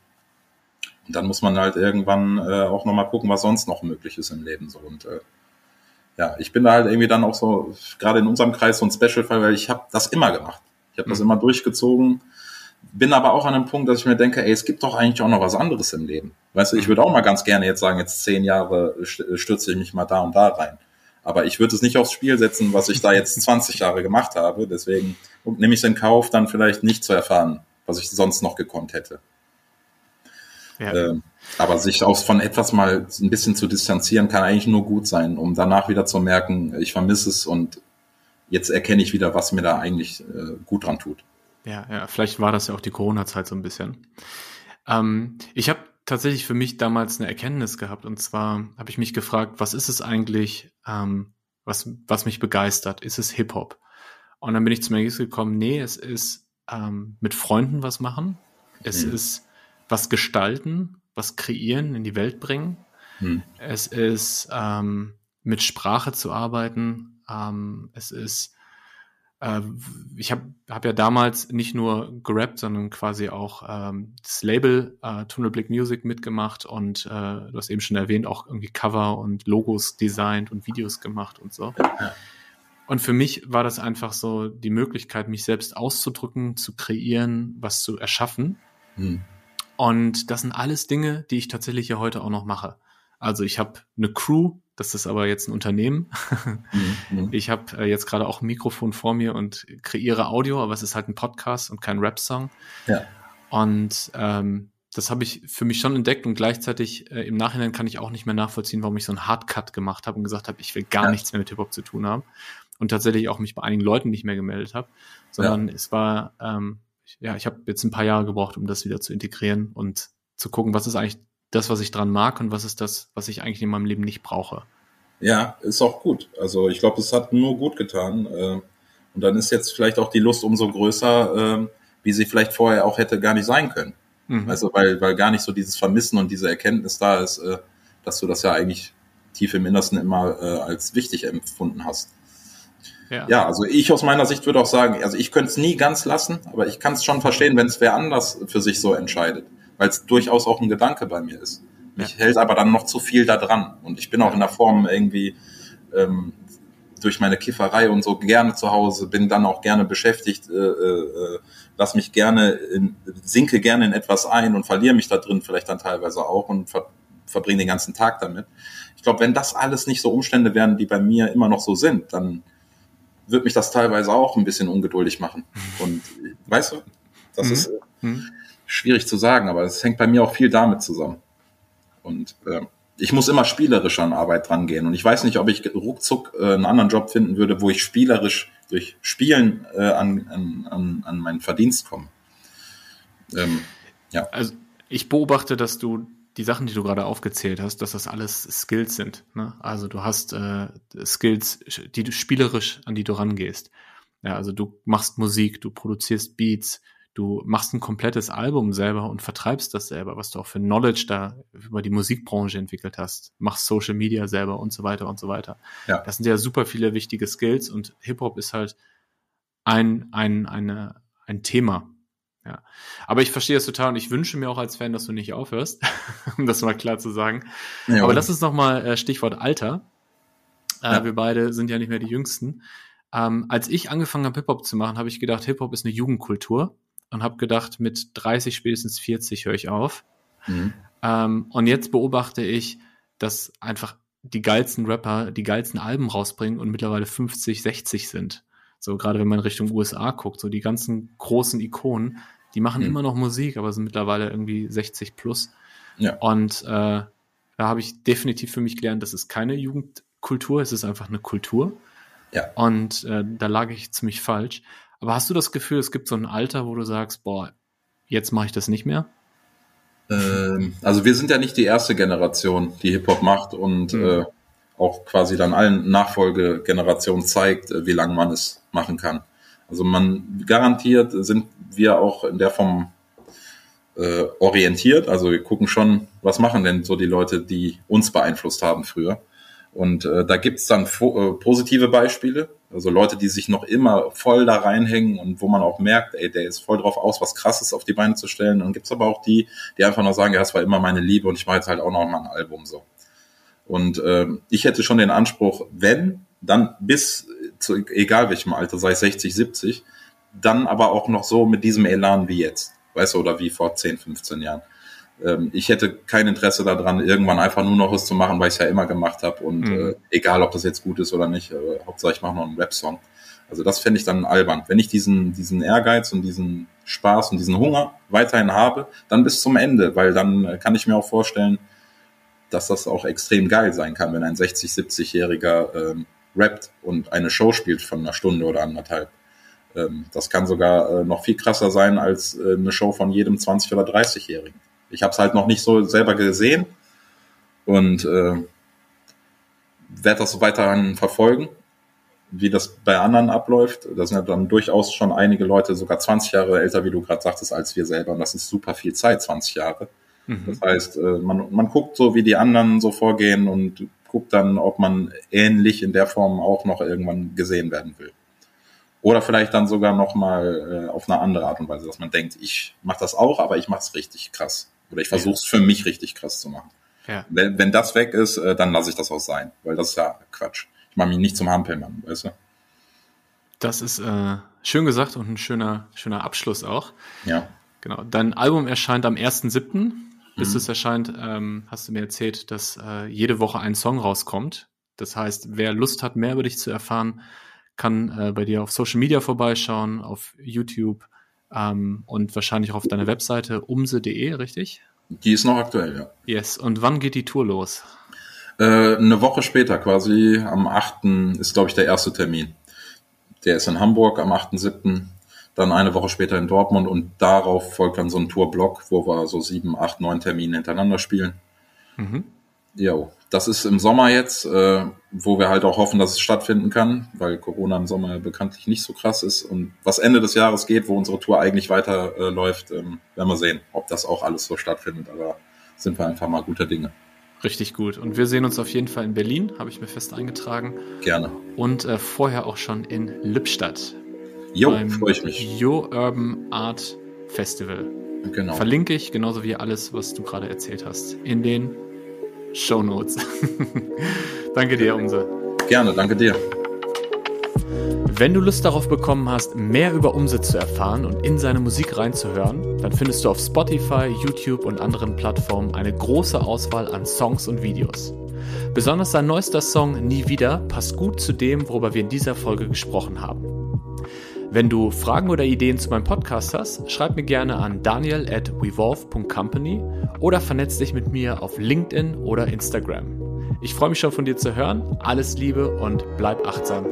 Und dann muss man halt irgendwann äh, auch nochmal gucken, was sonst noch möglich ist im Leben. So. Und äh, ja, ich bin da halt irgendwie dann auch so, gerade in unserem Kreis so ein Special-Fall, weil ich habe das immer gemacht. Ich habe das mhm. immer durchgezogen, bin aber auch an einem Punkt, dass ich mir denke, ey, es gibt doch eigentlich auch noch was anderes im Leben. Weißt du, ich würde auch mal ganz gerne jetzt sagen, jetzt zehn Jahre stürze ich mich mal da und da rein. Aber ich würde es nicht aufs Spiel setzen, was ich da <laughs> jetzt 20 Jahre gemacht habe. Deswegen nehme ich es in Kauf, dann vielleicht nicht zu erfahren, was ich sonst noch gekonnt hätte. Ja. Ähm, aber sich aus von etwas mal ein bisschen zu distanzieren, kann eigentlich nur gut sein, um danach wieder zu merken, ich vermisse es und jetzt erkenne ich wieder, was mir da eigentlich äh, gut dran tut. Ja, ja, vielleicht war das ja auch die Corona-Zeit so ein bisschen. Ähm, ich habe tatsächlich für mich damals eine Erkenntnis gehabt und zwar habe ich mich gefragt, was ist es eigentlich, ähm, was, was mich begeistert? Ist es Hip-Hop? Und dann bin ich zum Ergebnis gekommen, nee, es ist ähm, mit Freunden was machen, es mhm. ist was gestalten, was kreieren, in die Welt bringen. Mhm. Es ist ähm, mit Sprache zu arbeiten, ähm, es ist äh, ich habe hab ja damals nicht nur gerappt, sondern quasi auch ähm, das Label äh, Tunnelblick Music mitgemacht und äh, du hast eben schon erwähnt, auch irgendwie Cover und Logos designt und Videos gemacht und so. Und für mich war das einfach so die Möglichkeit, mich selbst auszudrücken, zu kreieren, was zu erschaffen. Hm. Und das sind alles Dinge, die ich tatsächlich ja heute auch noch mache. Also ich habe eine Crew, das ist aber jetzt ein Unternehmen. Mhm, mhm. Ich habe äh, jetzt gerade auch ein Mikrofon vor mir und kreiere Audio, aber es ist halt ein Podcast und kein Rap-Song. Ja. Und ähm, das habe ich für mich schon entdeckt und gleichzeitig äh, im Nachhinein kann ich auch nicht mehr nachvollziehen, warum ich so einen Hardcut gemacht habe und gesagt habe, ich will gar ja. nichts mehr mit Hip-Hop zu tun haben. Und tatsächlich auch mich bei einigen Leuten nicht mehr gemeldet habe, sondern ja. es war, ähm, ja, ich habe jetzt ein paar Jahre gebraucht, um das wieder zu integrieren und zu gucken, was ist eigentlich das, was ich dran mag und was ist das, was ich eigentlich in meinem Leben nicht brauche. Ja, ist auch gut. Also ich glaube, es hat nur gut getan. Ähm, und dann ist jetzt vielleicht auch die Lust umso größer, ähm, wie sie vielleicht vorher auch hätte gar nicht sein können. Mhm. Also weil, weil gar nicht so dieses Vermissen und diese Erkenntnis da ist, äh, dass du das ja eigentlich tief im Innersten immer äh, als wichtig empfunden hast. Ja. ja, also ich aus meiner Sicht würde auch sagen, also ich könnte es nie ganz lassen, aber ich kann es schon verstehen, wenn es wer anders für sich so entscheidet weil es durchaus auch ein Gedanke bei mir ist. Mich ja. hält aber dann noch zu viel da dran. Und ich bin auch in der Form irgendwie ähm, durch meine Kifferei und so gerne zu Hause, bin dann auch gerne beschäftigt, äh, äh, lass mich gerne, in, sinke gerne in etwas ein und verliere mich da drin vielleicht dann teilweise auch und ver, verbringe den ganzen Tag damit. Ich glaube, wenn das alles nicht so Umstände wären, die bei mir immer noch so sind, dann wird mich das teilweise auch ein bisschen ungeduldig machen. <laughs> Und weißt du, das mhm. ist, mhm schwierig zu sagen, aber es hängt bei mir auch viel damit zusammen. Und äh, ich muss immer spielerisch an Arbeit dran gehen. Und ich weiß nicht, ob ich ruckzuck äh, einen anderen Job finden würde, wo ich spielerisch durch Spielen äh, an, an, an meinen Verdienst komme. Ähm, ja. Also ich beobachte, dass du die Sachen, die du gerade aufgezählt hast, dass das alles Skills sind. Ne? Also du hast äh, Skills, die du spielerisch an die du rangehst. Ja, also du machst Musik, du produzierst Beats, du machst ein komplettes Album selber und vertreibst das selber, was du auch für Knowledge da über die Musikbranche entwickelt hast, machst Social Media selber und so weiter und so weiter. Ja. Das sind ja super viele wichtige Skills und Hip-Hop ist halt ein, ein, eine, ein Thema. Ja. Aber ich verstehe das total und ich wünsche mir auch als Fan, dass du nicht aufhörst, <laughs> um das mal klar zu sagen. Ja, Aber das ist nochmal äh, Stichwort Alter. Äh. Wir beide sind ja nicht mehr die Jüngsten. Ähm, als ich angefangen habe, Hip-Hop zu machen, habe ich gedacht, Hip-Hop ist eine Jugendkultur und habe gedacht, mit 30, spätestens 40 höre ich auf. Mhm. Ähm, und jetzt beobachte ich, dass einfach die geilsten Rapper die geilsten Alben rausbringen und mittlerweile 50, 60 sind. So gerade wenn man Richtung USA guckt, so die ganzen großen Ikonen, die machen mhm. immer noch Musik, aber sind mittlerweile irgendwie 60 plus. Ja. Und äh, da habe ich definitiv für mich gelernt, das ist keine Jugendkultur, es ist einfach eine Kultur. Ja. Und äh, da lag ich ziemlich falsch. Aber hast du das Gefühl, es gibt so ein Alter, wo du sagst, boah, jetzt mache ich das nicht mehr? Ähm, also wir sind ja nicht die erste Generation, die Hip-Hop macht und mhm. äh, auch quasi dann allen Nachfolgegenerationen zeigt, äh, wie lange man es machen kann. Also man garantiert sind wir auch in der Form äh, orientiert. Also wir gucken schon, was machen denn so die Leute, die uns beeinflusst haben früher. Und äh, da gibt's dann äh, positive Beispiele, also Leute, die sich noch immer voll da reinhängen und wo man auch merkt, ey, der ist voll drauf aus, was krasses auf die Beine zu stellen. Und gibt's aber auch die, die einfach noch sagen, ja, das war immer meine Liebe und ich mache jetzt halt auch noch mal ein Album so. Und äh, ich hätte schon den Anspruch, wenn, dann bis zu egal welchem Alter, sei es 60, 70, dann aber auch noch so mit diesem Elan wie jetzt, weißt du, oder wie vor 10, 15 Jahren. Ähm, ich hätte kein Interesse daran, irgendwann einfach nur noch was zu machen, weil ich es ja immer gemacht habe und mhm. äh, egal, ob das jetzt gut ist oder nicht, äh, Hauptsache ich mache noch einen Rap-Song. Also das fände ich dann albern. Wenn ich diesen, diesen Ehrgeiz und diesen Spaß und diesen Hunger weiterhin habe, dann bis zum Ende, weil dann kann ich mir auch vorstellen, dass das auch extrem geil sein kann, wenn ein 60, 70-Jähriger ähm, rappt und eine Show spielt von einer Stunde oder anderthalb. Ähm, das kann sogar äh, noch viel krasser sein als äh, eine Show von jedem 20- oder 30-Jährigen. Ich habe es halt noch nicht so selber gesehen und äh, werde das weiterhin verfolgen, wie das bei anderen abläuft. Da sind ja dann durchaus schon einige Leute sogar 20 Jahre älter, wie du gerade sagtest, als wir selber. Und das ist super viel Zeit, 20 Jahre. Mhm. Das heißt, äh, man, man guckt so, wie die anderen so vorgehen und guckt dann, ob man ähnlich in der Form auch noch irgendwann gesehen werden will. Oder vielleicht dann sogar nochmal äh, auf eine andere Art und Weise, dass man denkt, ich mache das auch, aber ich mache es richtig krass. Oder ich versuche es für mich richtig krass zu machen. Ja. Wenn, wenn das weg ist, äh, dann lasse ich das auch sein, weil das ist ja Quatsch. Ich mache mich nicht zum Hampelmann, weißt du? Das ist äh, schön gesagt und ein schöner, schöner Abschluss auch. Ja. Genau. Dein Album erscheint am 1.7. Bis mhm. es erscheint, ähm, hast du mir erzählt, dass äh, jede Woche ein Song rauskommt. Das heißt, wer Lust hat, mehr über dich zu erfahren, kann äh, bei dir auf Social Media vorbeischauen, auf YouTube ähm, und wahrscheinlich auch auf deiner Webseite umse.de, richtig? Die ist noch aktuell, ja. Yes. Und wann geht die Tour los? Äh, eine Woche später quasi, am 8. ist, glaube ich, der erste Termin. Der ist in Hamburg am 8.7., dann eine Woche später in Dortmund und darauf folgt dann so ein Tourblock, wo wir so sieben, acht, neun Termine hintereinander spielen. Mhm. Jo, das ist im Sommer jetzt, äh, wo wir halt auch hoffen, dass es stattfinden kann, weil Corona im Sommer bekanntlich nicht so krass ist. Und was Ende des Jahres geht, wo unsere Tour eigentlich weiter äh, ähm, werden wir sehen, ob das auch alles so stattfindet. Aber sind wir einfach mal guter Dinge. Richtig gut. Und wir sehen uns auf jeden Fall in Berlin, habe ich mir fest eingetragen. Gerne. Und äh, vorher auch schon in Lippstadt. Jo, freue ich mich. Yo Urban Art Festival. Genau. Verlinke ich, genauso wie alles, was du gerade erzählt hast, in den Show Notes. <laughs> danke dir, Umse. Gerne, danke dir. Wenn du Lust darauf bekommen hast, mehr über Umse zu erfahren und in seine Musik reinzuhören, dann findest du auf Spotify, YouTube und anderen Plattformen eine große Auswahl an Songs und Videos. Besonders sein neuester Song Nie wieder passt gut zu dem, worüber wir in dieser Folge gesprochen haben. Wenn du Fragen oder Ideen zu meinem Podcast hast, schreib mir gerne an daniel at wevolve.company oder vernetz dich mit mir auf LinkedIn oder Instagram. Ich freue mich schon von dir zu hören. Alles Liebe und bleib achtsam.